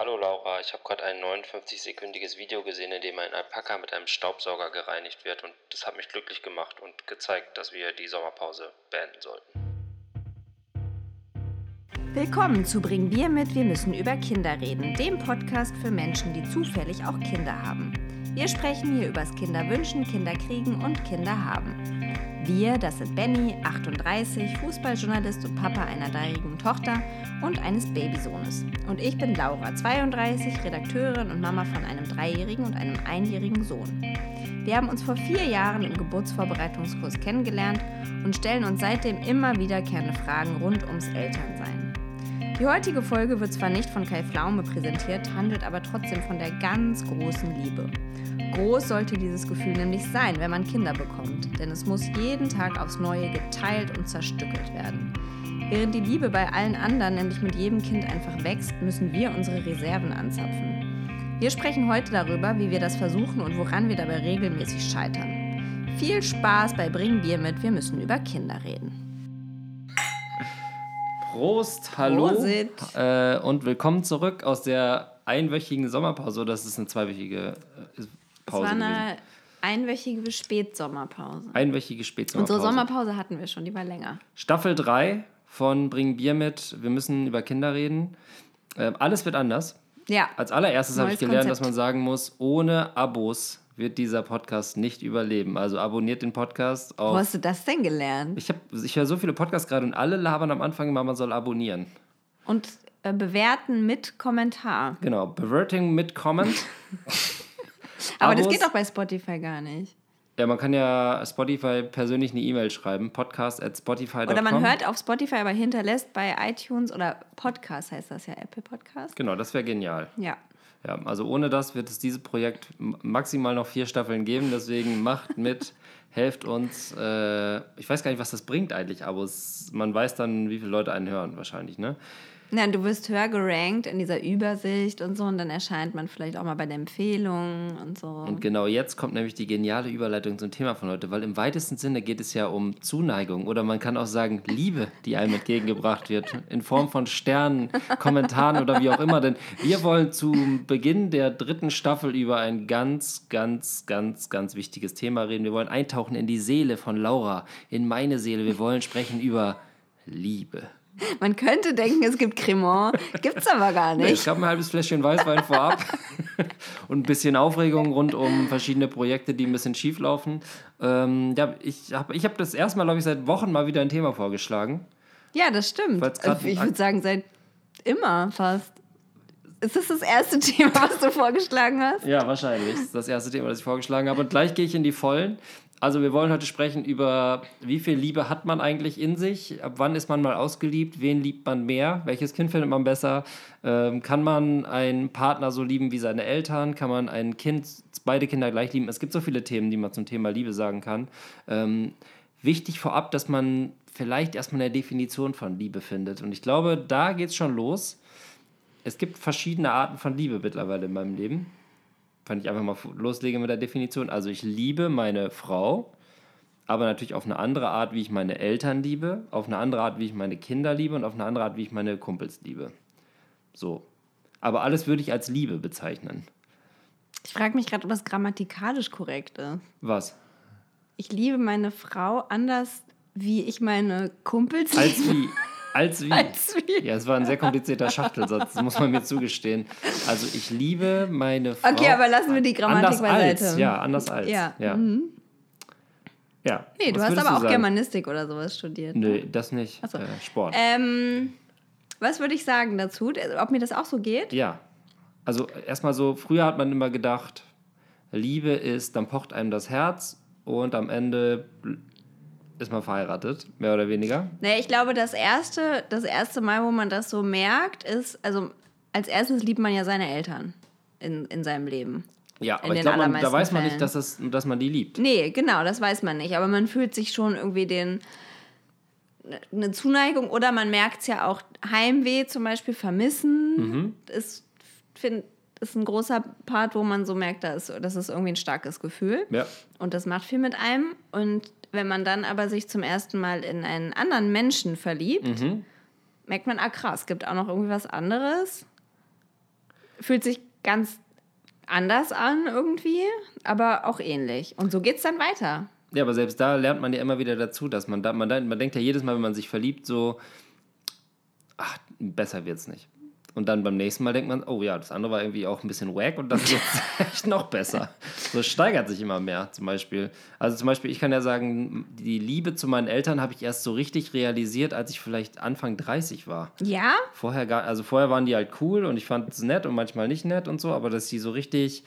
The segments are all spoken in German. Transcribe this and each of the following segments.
Hallo Laura, ich habe gerade ein 59-sekündiges Video gesehen, in dem ein Alpaka mit einem Staubsauger gereinigt wird und das hat mich glücklich gemacht und gezeigt, dass wir die Sommerpause beenden sollten. Willkommen zu Bring Bier mit, wir müssen über Kinder reden, dem Podcast für Menschen, die zufällig auch Kinder haben. Wir sprechen hier übers Kinderwünschen, Kinderkriegen und Kinderhaben. Wir, das sind Benny, 38, Fußballjournalist und Papa einer dreijährigen Tochter und eines Babysohnes. Und ich bin Laura, 32, Redakteurin und Mama von einem dreijährigen und einem einjährigen Sohn. Wir haben uns vor vier Jahren im Geburtsvorbereitungskurs kennengelernt und stellen uns seitdem immer wiederkehrende Fragen rund ums Elternsein. Die heutige Folge wird zwar nicht von Kai Pflaume präsentiert, handelt aber trotzdem von der ganz großen Liebe. Groß sollte dieses Gefühl nämlich sein, wenn man Kinder bekommt, denn es muss jeden Tag aufs Neue geteilt und zerstückelt werden. Während die Liebe bei allen anderen nämlich mit jedem Kind einfach wächst, müssen wir unsere Reserven anzapfen. Wir sprechen heute darüber, wie wir das versuchen und woran wir dabei regelmäßig scheitern. Viel Spaß bei Bring Bier mit, wir müssen über Kinder reden. Prost, hallo äh, und willkommen zurück aus der einwöchigen Sommerpause. Das ist eine zweiwöchige äh, Es Pause war gewesen. eine einwöchige Spätsommerpause. Einwöchige Spätsommerpause. Unsere Sommerpause hatten wir schon, die war länger. Staffel 3 von Bring Bier mit. Wir müssen über Kinder reden. Äh, alles wird anders. Ja, Als allererstes habe ich gelernt, Konzept. dass man sagen muss, ohne Abos wird dieser Podcast nicht überleben. Also abonniert den Podcast wo auf... hast du das denn gelernt? Ich, hab, ich höre so viele Podcasts gerade und alle labern am Anfang immer, man soll abonnieren. Und äh, bewerten mit Kommentar. Genau, Bewerting mit Comment. Aber das Abos. geht doch bei Spotify gar nicht. Ja, man kann ja Spotify persönlich eine E-Mail schreiben, podcast at spotify.com. Oder man hört auf Spotify, aber hinterlässt bei iTunes oder Podcast heißt das ja, Apple Podcast. Genau, das wäre genial. Ja. Ja, also ohne das wird es dieses Projekt maximal noch vier Staffeln geben. Deswegen macht mit, helft uns. Äh, ich weiß gar nicht, was das bringt eigentlich, aber es, man weiß dann, wie viele Leute einen hören wahrscheinlich, ne? Na, du wirst höher gerankt in dieser Übersicht und so und dann erscheint man vielleicht auch mal bei den Empfehlungen und so. Und genau jetzt kommt nämlich die geniale Überleitung zum Thema von heute, weil im weitesten Sinne geht es ja um Zuneigung oder man kann auch sagen Liebe, die einem entgegengebracht wird, in Form von Sternen, Kommentaren oder wie auch immer. Denn wir wollen zum Beginn der dritten Staffel über ein ganz, ganz, ganz, ganz wichtiges Thema reden. Wir wollen eintauchen in die Seele von Laura, in meine Seele. Wir wollen sprechen über Liebe. Man könnte denken, es gibt Cremant, gibt's aber gar Nee, es nicht. gab ein halbes Fläschchen Weißwein vorab und ein bisschen Aufregung rund um verschiedene Projekte, die ein bisschen schief laufen. Ähm, ja, ich habe ich hab das erste Mal, glaube ich, seit Wochen mal wieder ein Thema vorgeschlagen. Ja, das stimmt. Grad Ich würde sagen, seit immer fast. Ist das das erste Thema, was du vorgeschlagen hast? Ja, wahrscheinlich. Das ist das erste Thema, das ich vorgeschlagen habe. Und gleich gehe ich in die Vollen. Also wir wollen heute sprechen über, wie viel Liebe hat man eigentlich in sich? Ab wann ist man mal ausgeliebt? Wen liebt man mehr? Welches Kind findet man besser? Ähm, kann man einen Partner so lieben wie seine Eltern? Kann man ein Kind, beide Kinder gleich lieben? Es gibt so viele Themen, die man zum Thema Liebe sagen kann. Ähm, wichtig vorab, dass man vielleicht erstmal eine Definition von Liebe findet. Und ich glaube, da geht es schon los. Es gibt verschiedene Arten von Liebe mittlerweile in meinem Leben wenn ich einfach mal loslege mit der Definition. Also ich liebe meine Frau, aber natürlich auf eine andere Art, wie ich meine Eltern liebe, auf eine andere Art, wie ich meine Kinder liebe und auf eine andere Art, wie ich meine Kumpels liebe. So. Aber alles würde ich als Liebe bezeichnen. Ich frage mich gerade, ob das grammatikalisch korrekt ist. Was? Ich liebe meine Frau anders, wie ich meine Kumpels Als liebe. wie? Als wie? Als wie. Ja, es war ein sehr komplizierter Schachtelsatz, das muss man mir zugestehen. Also ich liebe meine Frau. Okay, aber lassen wir die Grammatik anders beiseite. Als, ja, anders als. Ja, Ja. mhm. ja. Nee, du hast aber auch sagen? Germanistik oder sowas studiert. ne? Nö, das nicht. So. Äh, Sport. Ähm, was würde ich sagen dazu? Ob mir das auch so geht? Ja. Also erstmal so, früher hat man immer gedacht, Liebe ist, dann pocht einem das Herz und am Ende ist man verheiratet, mehr oder weniger. Nee, ich glaube, das erste, das erste Mal, wo man das so merkt, ist, also als erstes liebt man ja seine Eltern in, in seinem Leben. Ja, In aber ich den glaube, da weiß man nicht, dass, das, dass man die liebt. Nee, genau, das weiß man nicht. Aber man fühlt sich schon irgendwie den eine Zuneigung oder man merkt es ja auch Heimweh zum Beispiel vermissen Mhm. ist find, ist ein großer Part, wo man so merkt, da ist, das ist irgendwie ein starkes Gefühl Ja. und das macht viel mit einem und wenn man dann aber sich zum ersten Mal in einen anderen Menschen verliebt, Mhm. merkt man, ah krass, gibt auch noch irgendwie was anderes. fühlt sich ganz anders an irgendwie, aber auch ähnlich. Und so geht es dann weiter. Ja, aber selbst da lernt man ja immer wieder dazu, dass man da, man, da, man denkt ja jedes Mal, wenn man sich verliebt, so, ach, besser wird's nicht. Und dann beim nächsten Mal denkt man, oh ja, das andere war irgendwie auch ein bisschen wack und das ist jetzt echt noch besser. So steigert sich immer mehr zum Beispiel. Also zum Beispiel, ich kann ja sagen, die Liebe zu meinen Eltern habe ich erst so richtig realisiert, als ich vielleicht Anfang 30 war. Ja? Vorher gar, also vorher waren die halt cool und ich fand es nett und manchmal nicht nett und so, aber dass sie so richtig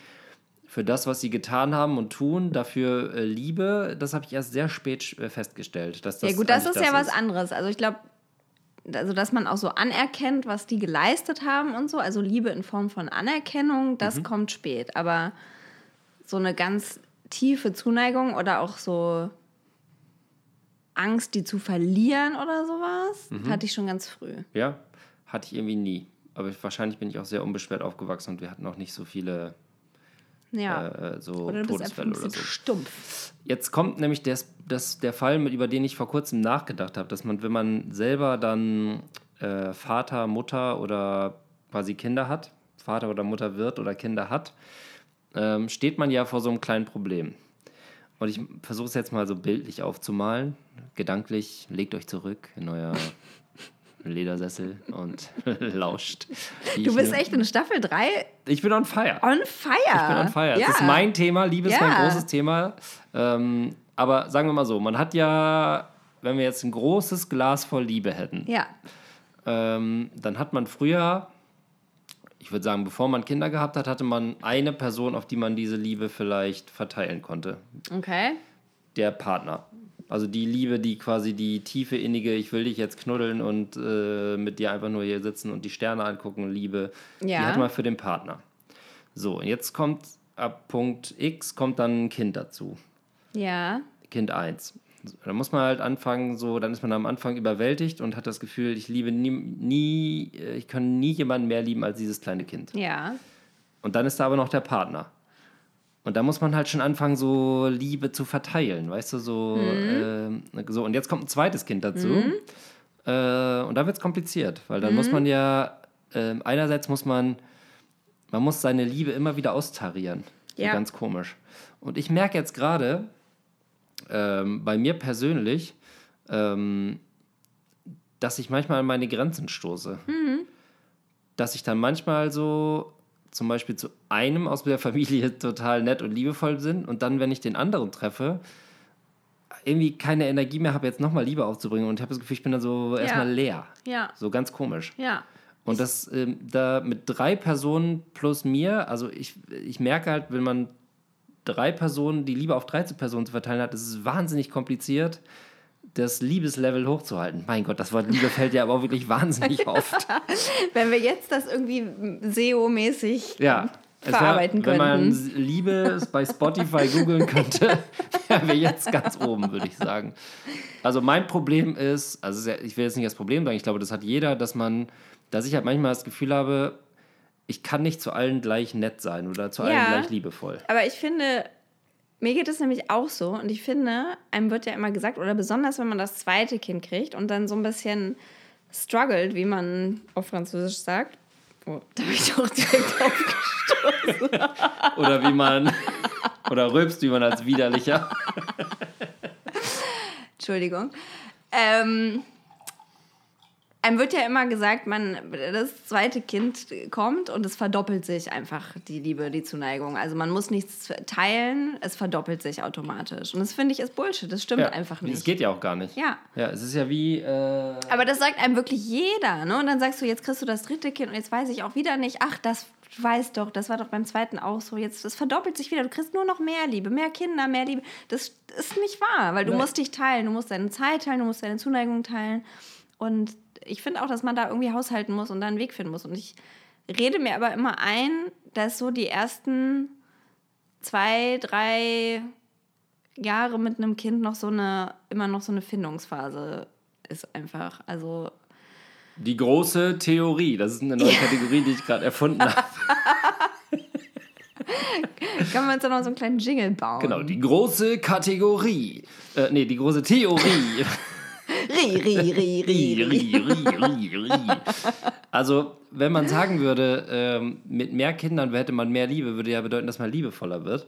für das, was sie getan haben und tun, dafür äh, Liebe, das habe ich erst sehr spät äh, festgestellt. Dass das ja gut, das ist ja was anderes. Also ich glaube, also dass man auch so anerkennt, was die geleistet haben und so. Also Liebe in Form von Anerkennung, das Mhm. kommt spät. Aber so eine ganz tiefe Zuneigung oder auch so Angst, die zu verlieren oder sowas, Mhm. hatte ich schon ganz früh. Ja, hatte ich irgendwie nie. Aber ich, wahrscheinlich bin ich auch sehr unbeschwert aufgewachsen und wir hatten auch nicht so viele Ja. äh, so oder du bist einfach Todesfälle oder so. stumpf. Jetzt kommt nämlich des, das, der Fall, über den ich vor kurzem nachgedacht habe, dass man, wenn man selber dann äh, Vater, Mutter oder quasi Kinder hat, Vater oder Mutter wird oder Kinder hat, ähm, steht man ja vor so einem kleinen Problem. Und ich versuche es jetzt mal so bildlich aufzumalen. Gedanklich, legt euch zurück in euer Ledersessel und lauscht. Du bist echt in Staffel 3 Ich bin on fire. on fire. Ich bin on fire. Ja. Das ist mein Thema. Liebe ist mein Ja. großes Thema. Ähm, aber sagen wir mal so, man hat ja, wenn wir jetzt ein großes Glas voll Liebe hätten, Ja. ähm, dann hat man früher, ich würde sagen, bevor man Kinder gehabt hat, hatte man eine Person, auf die man diese Liebe vielleicht verteilen konnte. Okay. Der Partner. Also die Liebe, die quasi die tiefe, innige, ich will dich jetzt knuddeln und äh, mit dir einfach nur hier sitzen und die Sterne angucken, Liebe, die Ja. hat man für den Partner. So, und jetzt kommt ab Punkt X kommt dann ein Kind dazu. Ja. Kind 1. Da muss man halt anfangen, so, dann ist man am Anfang überwältigt und hat das Gefühl, ich liebe nie, nie äh, ich kann nie jemanden mehr lieben als dieses kleine Kind. Ja. Und dann ist da aber noch der Partner. Und da muss man halt schon anfangen, so Liebe zu verteilen, weißt du, so. ähm, so und jetzt kommt ein zweites Kind dazu. Äh, und da wird es kompliziert, weil dann muss man ja, ähm, einerseits muss man, man muss seine Liebe immer wieder austarieren. So Ja. ganz komisch. Und ich merke jetzt gerade, ähm, bei mir persönlich, ähm, dass ich manchmal an meine Grenzen stoße. Dass ich dann manchmal so zum Beispiel zu einem aus der Familie total nett und liebevoll bin und dann, wenn ich den anderen treffe, irgendwie keine Energie mehr habe, jetzt nochmal Liebe aufzubringen und ich habe das Gefühl, ich bin dann so erstmal leer. Ja. So ganz komisch. Ja. Und das ähm, da mit drei Personen plus mir, also ich, ich merke halt, wenn man drei Personen, die Liebe auf 13 Personen zu verteilen hat, ist es wahnsinnig kompliziert, das Liebeslevel hochzuhalten. Mein Gott, das Wort Liebe fällt ja aber auch wirklich wahnsinnig oft. Wenn wir jetzt das irgendwie SEO-mäßig Ja. Es wär- verarbeiten Wenn man könnten. Liebe bei Spotify googeln könnte, wären wir jetzt ganz oben, würde ich sagen. Also mein Problem ist, also ich will jetzt nicht das Problem sagen, ich glaube, das hat jeder, dass man, dass ich halt manchmal das Gefühl habe, ich kann nicht zu allen gleich nett sein oder zu allen Ja. gleich liebevoll. Aber ich finde, mir geht es nämlich auch so. Und ich finde, einem wird ja immer gesagt, oder besonders wenn man das zweite Kind kriegt und dann so ein bisschen struggelt, wie man auf Französisch sagt. Oh, da habe ich doch direkt aufgestoßen. Oder wie man, oder rülpst, wie man als widerlicher. Entschuldigung. Ähm, einem wird ja immer gesagt, man, das zweite Kind kommt und es verdoppelt sich einfach die Liebe, die Zuneigung. Also man muss nichts teilen, es verdoppelt sich automatisch. Und das finde ich ist Bullshit. Das stimmt einfach nicht. Das geht ja auch gar nicht. Ja. Ja, es ist ja wie, äh, Aber das sagt einem wirklich jeder, ne? Und dann sagst du, jetzt kriegst du das dritte Kind und jetzt weiß ich auch wieder nicht, ach, das du weißt doch, das war doch beim zweiten auch so. Jetzt, das verdoppelt sich wieder. Du kriegst nur noch mehr Liebe, mehr Kinder, mehr Liebe. Das ist nicht wahr, weil du Nein. musst dich teilen. Du musst deine Zeit teilen, du musst deine Zuneigung teilen. Und ich finde auch, dass man da irgendwie haushalten muss und da einen Weg finden muss. Und ich rede mir aber immer ein, dass so die ersten zwei, drei Jahre mit einem Kind noch so eine, immer noch so eine Findungsphase ist einfach. Also die große Theorie. Das ist eine neue Kategorie, die ich gerade erfunden habe. Können wir uns da noch so einen kleinen Jingle bauen? Genau, die große Kategorie. Äh, nee, die große Theorie. Ri, ri, ri, ri, Ri, ri. ri. Also, wenn man sagen würde, ähm, mit mehr Kindern hätte man mehr Liebe, würde ja bedeuten, dass man liebevoller wird.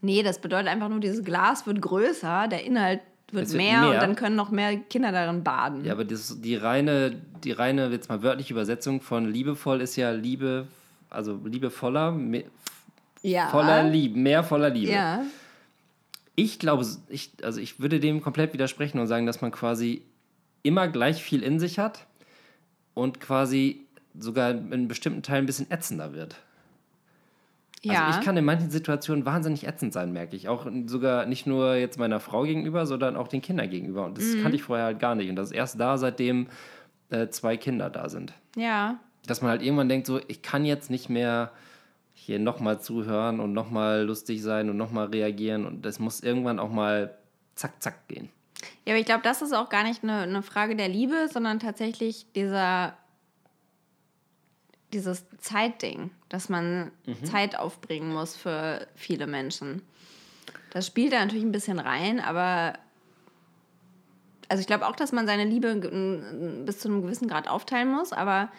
Nee, das bedeutet einfach nur, dieses Glas wird größer, der Inhalt wird, wird mehr, mehr. und dann können noch mehr Kinder darin baden. Ja, aber das, die reine, die reine, jetzt mal wörtliche Übersetzung von liebevoll ist ja Liebe, also liebevoller, me, Ja. voller Liebe, mehr voller Liebe. Ja. Ich glaube, ich, also ich würde dem komplett widersprechen und sagen, dass man quasi immer gleich viel in sich hat und quasi sogar in bestimmten Teilen ein bisschen ätzender wird. ja. Also ich kann in manchen Situationen wahnsinnig ätzend sein, merke ich. Auch sogar nicht nur jetzt meiner Frau gegenüber, sondern auch den Kindern gegenüber. Und das Mhm. kannte ich vorher halt gar nicht. Und das ist erst da, seitdem äh, zwei Kinder da sind. ja. Dass man halt irgendwann denkt, so, ich kann jetzt nicht mehr hier nochmal zuhören und nochmal lustig sein und nochmal reagieren. Und das muss irgendwann auch mal zack, zack gehen. Ja, aber ich glaube, das ist auch gar nicht eine, eine Frage der Liebe, sondern tatsächlich dieser dieses Zeitding, dass man Zeit aufbringen muss für viele Menschen. Das spielt da natürlich ein bisschen rein, aber also ich glaube auch, dass man seine Liebe bis zu einem gewissen Grad aufteilen muss, aber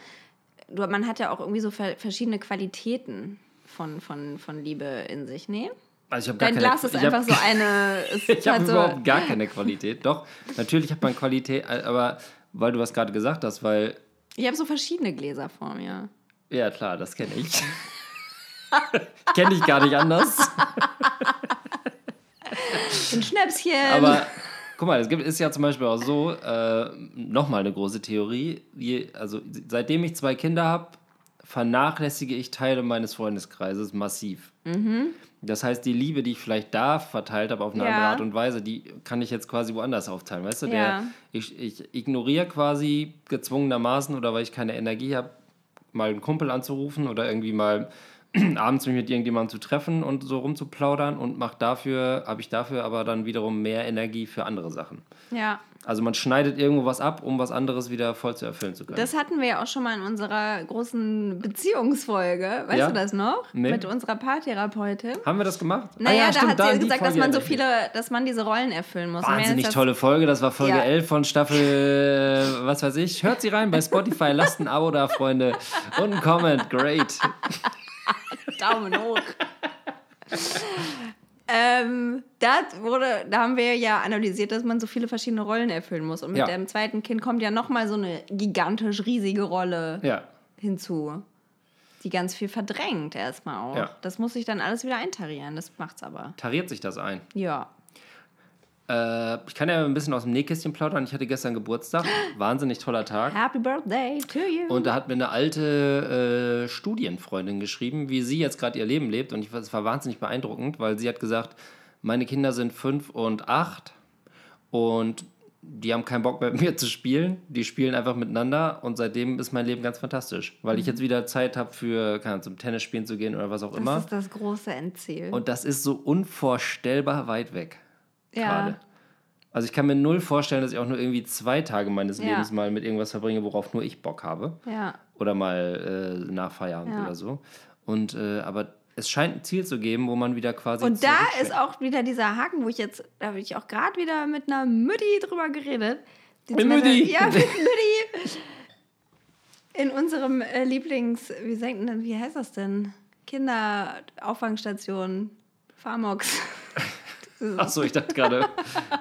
man hat ja auch irgendwie so ver verschiedene Qualitäten von, von, von Liebe in sich, nee? Also Dein keine Glas ist einfach hab, so eine. Ich habe halt so, überhaupt gar keine Qualität. Doch, natürlich hat man Qualität, aber weil du was gerade gesagt hast, weil ich habe so verschiedene Gläser vor mir. Ja, klar, das kenne ich. kenne ich gar nicht anders. Ein Schnäpschen. Aber guck mal, es gibt, ist ja zum Beispiel auch so, äh, nochmal eine große Theorie. Je, also seitdem ich zwei Kinder habe, vernachlässige ich Teile meines Freundeskreises massiv. Das heißt, die Liebe, die ich vielleicht da verteilt habe auf eine Ja. andere Art und Weise, die kann ich jetzt quasi woanders aufteilen. Weißt du, Ja. der, ich, ich ignoriere quasi gezwungenermaßen oder weil ich keine Energie habe, mal einen Kumpel anzurufen oder irgendwie mal abends mich mit irgendjemandem zu treffen und so rumzuplaudern und mach dafür, habe ich dafür aber dann wiederum mehr Energie für andere Sachen. ja, Also man schneidet irgendwo was ab, um was anderes wieder voll zu erfüllen zu können. das hatten wir ja auch schon mal in unserer großen Beziehungsfolge. Weißt Ja? du das noch? Nee. Mit unserer Paartherapeutin. Haben wir das gemacht? Ah Naja, ja, da stimmt, hat da, sie die gesagt, dass man so viele, dass man diese Rollen erfüllen muss. Wahnsinnig jetzt tolle Folge, das war Folge Ja. 11 von Staffel, was weiß ich. Hört sie rein bei Spotify, lasst ein Abo da, Freunde. Und ein Comment, great. Das, Daumen hoch. ähm, da, wurde, da haben wir ja analysiert, dass man so viele verschiedene Rollen erfüllen muss. Und mit Ja. dem zweiten Kind kommt ja nochmal so eine gigantisch riesige Rolle Ja, hinzu. Die ganz viel verdrängt erstmal auch. Ja. Das muss sich dann alles wieder eintarieren. Das macht's aber. tariert sich das ein. Ja. Äh, ich kann ja ein bisschen aus dem Nähkästchen plaudern. Ich hatte gestern Geburtstag. Wahnsinnig toller Tag. Happy Birthday to you. Und da hat mir eine alte äh, Studienfreundin geschrieben, wie sie jetzt gerade ihr Leben lebt. Und ich, es war wahnsinnig beeindruckend, weil sie hat gesagt, meine Kinder sind fünf und acht und die haben keinen Bock mehr mit mir zu spielen. Die spielen einfach miteinander und seitdem ist mein Leben ganz fantastisch, weil ich jetzt wieder Zeit habe für Ahnung, zum Tennis spielen zu gehen oder was auch das immer. ist das große Endziel. Und das ist so unvorstellbar weit weg ja. gerade. Also ich kann mir null vorstellen, dass ich auch nur irgendwie zwei Tage meines Ja. Lebens mal mit irgendwas verbringe, worauf nur ich Bock habe Ja. oder mal äh, nach Feierabend Ja. oder so. Und äh, aber es scheint ein Ziel zu geben, wo man wieder quasi. Und da ist auch wieder dieser Haken, wo ich jetzt, da habe ich auch gerade wieder mit einer Mütti drüber geredet. Mit Mütti? Ja, mit Mütti. In unserem äh, Lieblings, wie, sagt denn, wie heißt das denn? Kinderauffangstation, Pharmox. Achso, ich dachte gerade,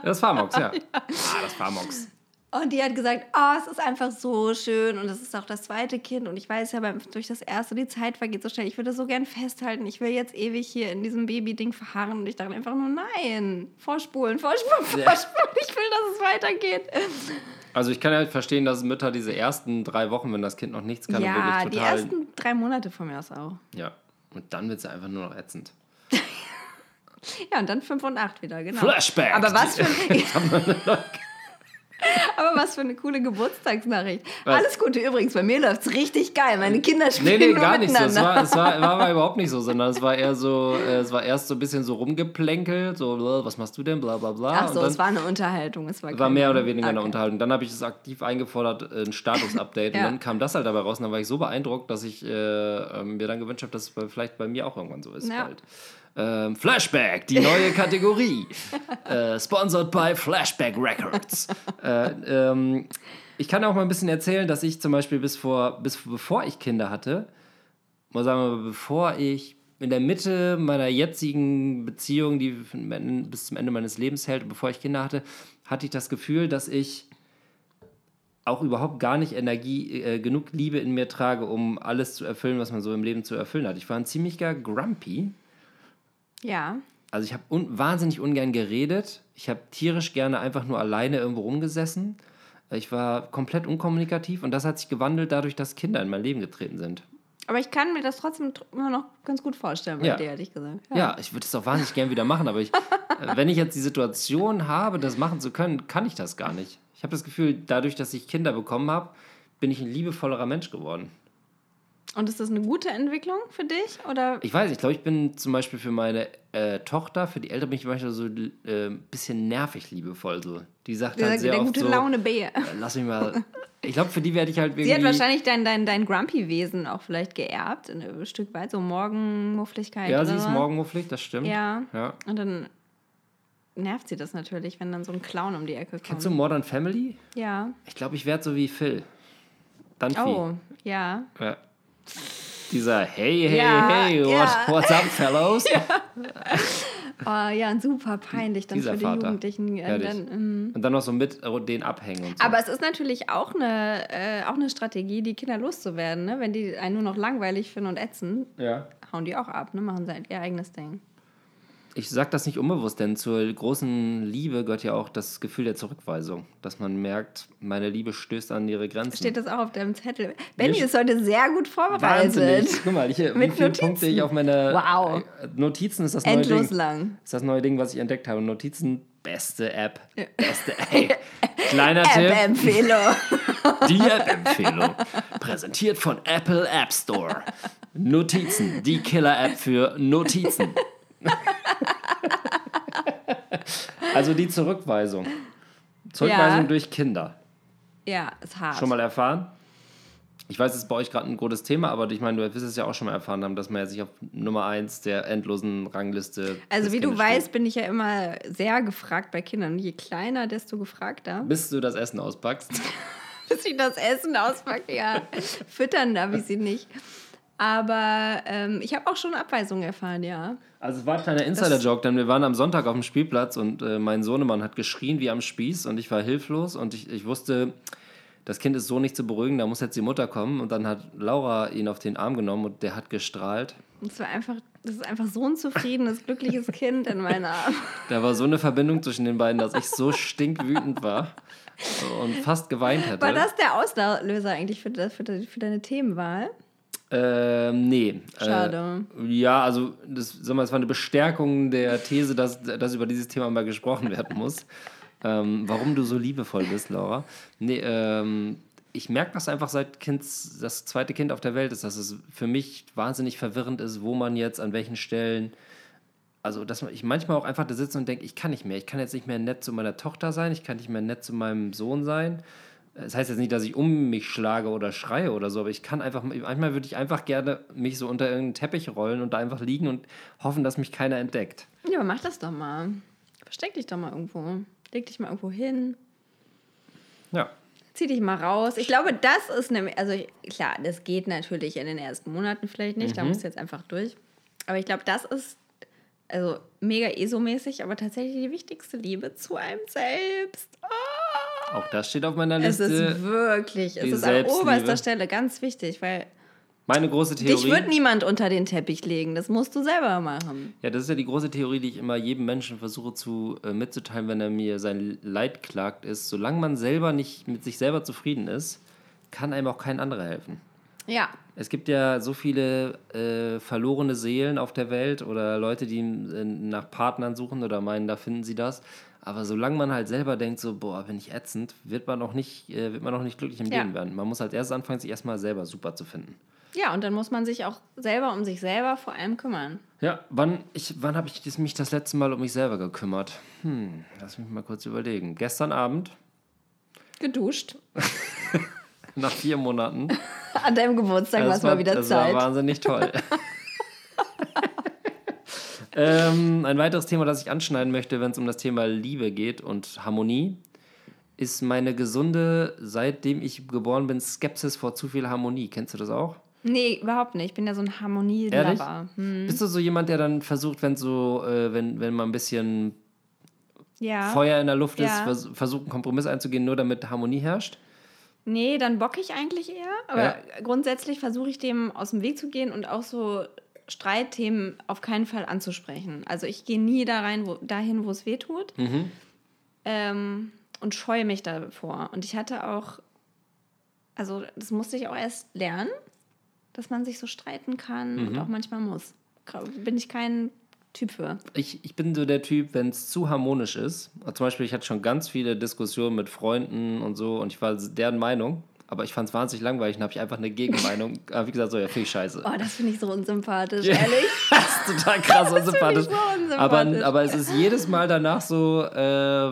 das Pharmox, ja. Ah, das Pharmox. Und die hat gesagt, oh, es ist einfach so schön und es ist auch das zweite Kind und ich weiß ja, beim, durch das erste, die Zeit vergeht so schnell. Ich würde das so gern festhalten. Ich will jetzt ewig hier in diesem Baby-Ding verharren und ich dachte einfach nur, nein, vorspulen, vorspulen, vorspulen. Ja. Ich will, dass es weitergeht. Also ich kann halt verstehen, dass Mütter diese ersten drei Wochen, wenn das Kind noch nichts kann, ja, wirklich die total. ersten drei Monate von mir aus auch. ja. Und dann wird es einfach nur noch ätzend. Ja, und dann fünf und acht wieder, genau. Flashback! Aber was für ein, Aber was für eine coole Geburtstagsnachricht. Was? Alles Gute übrigens, bei mir läuft es richtig geil. Meine Kinder Nee, spielen nee, nur gar nicht so. Es war, es war, war überhaupt nicht so, sondern es war eher so, äh, es war erst so ein bisschen so rumgeplänkelt, so, bla, was machst du denn, bla bla bla. Ach so, dann es war eine Unterhaltung. Es war, war mehr oder weniger eine Okay. Unterhaltung. Dann habe ich es aktiv eingefordert, äh, ein Status-Update. Ja. Und dann kam das halt dabei raus und dann war ich so beeindruckt, dass ich äh, ähm, mir dann gewünscht habe, dass es vielleicht bei mir auch irgendwann so ist Ja. bald. Ähm, Flashback, die neue Kategorie. äh, sponsored by Flashback Records. äh, ähm, Ich kann auch mal ein bisschen erzählen, dass ich zum Beispiel bis vor, bis bevor ich Kinder hatte, mal sagen wir, bevor ich in der Mitte meiner jetzigen Beziehung, die bis zum Ende meines Lebens hält, bevor ich Kinder hatte, hatte ich das Gefühl, dass ich auch überhaupt gar nicht Energie, äh, genug Liebe in mir trage, um alles zu erfüllen, was man so im Leben zu erfüllen hat. Ich war ein ziemlicher Grumpy. Ja. Also ich habe un wahnsinnig ungern geredet. Ich habe tierisch gerne einfach nur alleine irgendwo rumgesessen. Ich war komplett unkommunikativ und das hat sich gewandelt dadurch, dass Kinder in mein Leben getreten sind. Aber ich kann mir das trotzdem tr- immer noch ganz gut vorstellen, bei Ja. dir, ehrlich gesagt. Ja, ich würde es auch wahnsinnig gern wieder machen, aber ich, äh, wenn ich jetzt die Situation habe, das machen zu können, kann ich das gar nicht. Ich habe das Gefühl, dadurch, dass ich Kinder bekommen habe, bin ich ein liebevollerer Mensch geworden. Und ist das eine gute Entwicklung für dich? Oder Ich weiß, ich glaube, ich bin zum Beispiel für meine äh, Tochter, für die Eltern bin ich manchmal so ein äh, bisschen nervig liebevoll. So. Die sagt der, halt sehr der oft gute so, Laune Bär? äh, lass mich mal... Ich glaube, für die werde ich halt irgendwie... Sie hat wahrscheinlich dein, dein, dein Grumpy-Wesen auch vielleicht geerbt, ein Stück weit, so Morgenmuffligkeit. Ja, sie ist so. morgenmufflig, das stimmt. Ja. ja. Und dann nervt sie das natürlich, wenn dann so ein Clown um die Ecke kommt. Kennst du Modern Family? Ja. Ich glaube, ich werde so wie Phil. Dann Oh, ja. Ja. Dieser Hey, hey, Ja, hey, what, ja. what's up, fellows? Oh, ja, super peinlich dann Dieser für die Vater. Jugendlichen. Äh, dann, ähm, Und dann noch so mit den abhängen so. aber es ist natürlich auch eine, äh, auch eine Strategie, die Kinder loszuwerden. Ne? Wenn die einen nur noch langweilig finden und ätzen, ja. hauen die auch ab, ne? machen sie halt ihr eigenes Ding. Ich sage das nicht unbewusst, denn zur großen Liebe gehört ja auch das Gefühl der Zurückweisung. Dass man merkt, meine Liebe stößt an ihre Grenzen. Steht das auch auf deinem Zettel? Benny ist heute sehr gut vorbereitet. Wahnsinnig. Guck mal, wie Mit viele Notizen. Punkte ich auf meiner Wow. äh, Notizen ist das neue Endlos Ding. lang. ist das neue Ding, was ich entdeckt habe. Notizen, beste App. Beste Hey, kleiner Tipp. App-Empfehlung. Die App-Empfehlung. Präsentiert von Apple App Store. Notizen, die Killer-App für Notizen. also die Zurückweisung. Zurückweisung Ja. durch Kinder. ja, ist hart. Schon mal erfahren? Ich weiß, es ist bei euch gerade ein großes Thema, aber ich meine, du wirst es ja auch schon mal erfahren haben, dass man ja sich auf Nummer 1 der endlosen Rangliste. Also wie du Kindes weißt, steht. bin ich ja immer sehr gefragt bei Kindern. Je kleiner, desto gefragter. Bis du das Essen auspackst. Bis ich das Essen auspacke, ja. Füttern darf ich sie nicht. Aber ähm, ich habe auch schon Abweisungen erfahren, ja. Also es war ein kleiner Insider-Joke, denn wir waren am Sonntag auf dem Spielplatz und äh, mein Sohnemann hat geschrien wie am Spieß und ich war hilflos und ich, ich wusste, das Kind ist so nicht zu beruhigen, da muss jetzt die Mutter kommen und dann hat Laura ihn auf den Arm genommen und der hat gestrahlt. Es war einfach, das ist einfach so ein zufriedenes, glückliches Kind in meiner Arm. Da war so eine Verbindung zwischen den beiden, dass ich so stinkwütend war und fast geweint hätte. War das der Auslöser eigentlich für, für, für deine Themenwahl? Ähm, nee. Schade. Äh, ja, also das, sag mal, es war eine Bestärkung der These, dass, dass über dieses Thema mal gesprochen werden muss. Ähm, warum du so liebevoll bist, Laura. Nee, ähm, ich merke das einfach seit Kinds, das zweite Kind auf der Welt ist, dass es für mich wahnsinnig verwirrend ist, wo man jetzt an welchen Stellen. Also, dass ich manchmal auch einfach da sitze und denke, ich kann nicht mehr. Ich kann jetzt nicht mehr nett zu meiner Tochter sein, ich kann nicht mehr nett zu meinem Sohn sein. Das heißt jetzt nicht, dass ich um mich schlage oder schreie oder so, aber ich kann einfach, manchmal würde ich einfach gerne mich so unter irgendeinen Teppich rollen und da einfach liegen und hoffen, dass mich keiner entdeckt. Ja, aber mach das doch mal. Versteck dich doch mal irgendwo. Leg dich mal irgendwo hin. Ja. Zieh dich mal raus. Ich glaube, das ist nämlich, also klar, das geht natürlich in den ersten Monaten vielleicht nicht, da musst du jetzt einfach durch. Aber ich glaube, das ist also mega ESO-mäßig, aber tatsächlich die wichtigste Liebe zu einem selbst. Ah! Auch das steht auf meiner Es Liste. ist wirklich, es ist an oberster Stelle ganz wichtig, weil Meine große dich Theorie. wird niemand unter den Teppich legen. Das musst du selber machen. Ja, das ist ja die große Theorie, die ich immer jedem Menschen versuche zu äh, mitzuteilen, wenn er mir sein Leid klagt, ist, solange man selber nicht mit sich selber zufrieden ist, kann einem auch kein anderer helfen. Ja, Es gibt ja so viele äh, verlorene Seelen auf der Welt oder Leute, die äh, nach Partnern suchen oder meinen, da finden sie das. Aber solange man halt selber denkt, so, boah, bin ich ätzend, wird man auch nicht, äh, wird man auch nicht glücklich im Ja. Leben werden. Man muss halt erst anfangen, sich erstmal selber super zu finden. ja, und dann muss man sich auch selber um sich selber vor allem kümmern. Ja, wann, ich, wann habe ich das- mich das letzte Mal um mich selber gekümmert? Hm, lass mich mal kurz überlegen. Gestern Abend, Geduscht. nach vier Monaten. An deinem Geburtstag war es Das mal wieder das Zeit. war wahnsinnig toll. ähm, ein weiteres Thema, das ich anschneiden möchte, wenn es um das Thema Liebe geht und Harmonie, ist meine gesunde, seitdem ich geboren bin, Skepsis vor zu viel Harmonie. Kennst du das auch? Nee, überhaupt nicht. Ich bin ja so ein Harmonie-Lover. Hm. Bist du so jemand, der dann versucht, wenn so, äh, wenn, wenn mal ein bisschen Ja. Feuer in der Luft ist, Ja. vers versucht, einen Kompromiss einzugehen, nur damit Harmonie herrscht? Nee, dann bock ich eigentlich eher. Aber Ja. grundsätzlich versuche ich dem aus dem Weg zu gehen und auch so Streitthemen auf keinen Fall anzusprechen. Also ich gehe nie da rein, wo, dahin, wo es weh tut. Mhm. Ähm, und scheue mich davor. Und ich hatte auch, also das musste ich auch erst lernen, dass man sich so streiten kann Mhm. und auch manchmal muss. Bin ich kein Typ für. Ich, ich bin so der Typ, wenn es zu harmonisch ist. Zum Beispiel, ich hatte schon ganz viele Diskussionen mit Freunden und so und ich war deren Meinung, aber ich fand es wahnsinnig langweilig und habe ich einfach eine Gegenmeinung. Aber wie gesagt, so, ja, finde ich scheiße. Oh, das finde ich so unsympathisch, Ja. ehrlich. Das ist total krass unsympathisch. so unsympathisch. Aber, aber es ist jedes Mal danach so äh,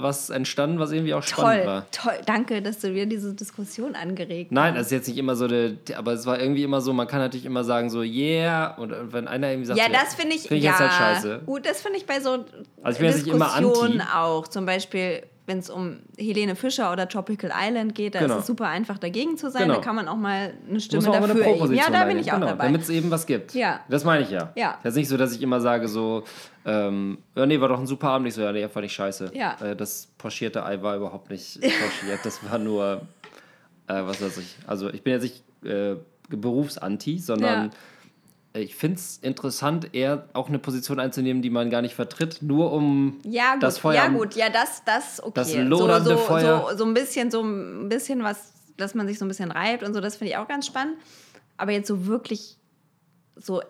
was entstanden, was irgendwie auch spannend Toll, war. toll. Danke, dass du mir diese Diskussion angeregt Nein, hast. das ist jetzt nicht immer so, eine, aber es war irgendwie immer so, man kann natürlich immer sagen so, yeah, und wenn einer irgendwie sagt, Ja, das finde ich, find ich ja, jetzt halt scheiße. gut, das finde ich bei so Also ich Diskussionen auch. Zum Beispiel, wenn es um Helene Fischer oder Tropical Island geht, da Genau. ist es super einfach dagegen zu sein. Genau. Da kann man auch mal eine muss Stimme man mal eine dafür erheben. Proposition Ja, da bin ich auch genau, dabei. Damit es eben was gibt. Ja. Das meine ich ja. Ja. Das ist nicht so, dass ich immer sage so, ähm, ja, nee, war doch ein super Abend. Ich so, ja, nee, war nicht scheiße. Ja. Äh, das pochierte Ei war überhaupt nicht pochiert. Das war nur, äh, was weiß ich. Also ich bin jetzt nicht äh, Berufsanti, sondern äh, ich finde es interessant, eher auch eine Position einzunehmen, die man gar nicht vertritt, nur um Ja, gut, das Feuer ja, gut, ja, das, das, okay. Das lodernde so, so, Feuer. So, so ein bisschen, so ein bisschen was, dass man sich so ein bisschen reibt und so, das finde ich auch ganz spannend. Aber jetzt so wirklich so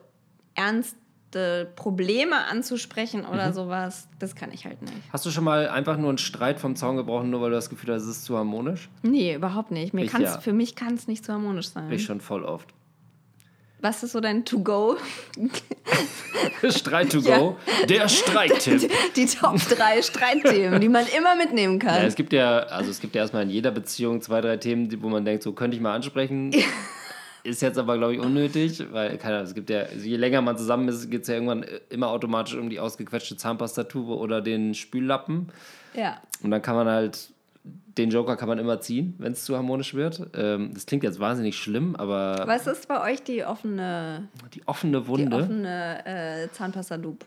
ernste Probleme anzusprechen Mhm. oder sowas, das kann ich halt nicht. Hast du schon mal einfach nur einen Streit vom Zaun gebrochen, nur weil du das Gefühl hast, es ist zu harmonisch? Nee, überhaupt nicht. Mir Ich kann's, ja. Für mich kann es nicht so harmonisch sein. Ich schon voll oft. Was ist so dein To-Go? Streit to go. Der Streittipp. Die Top 3 Streitthemen, die man immer mitnehmen kann. Ja, es gibt ja, also es gibt ja erstmal in jeder Beziehung zwei, drei Themen, die- wo man denkt, so könnte ich mal ansprechen. Ist jetzt aber, glaube ich, unnötig, weil, keine Ahnung, es gibt ja, also je länger man zusammen ist, geht es ja irgendwann immer automatisch um die ausgequetschte Zahnpastatube oder den Spüllappen. ja. Und dann kann man halt, den Joker kann man immer ziehen, wenn es zu harmonisch wird. Ähm, das klingt jetzt wahnsinnig schlimm, aber Was ist bei euch die offene, die offene die Wunde. offene äh, Zahnpastatube?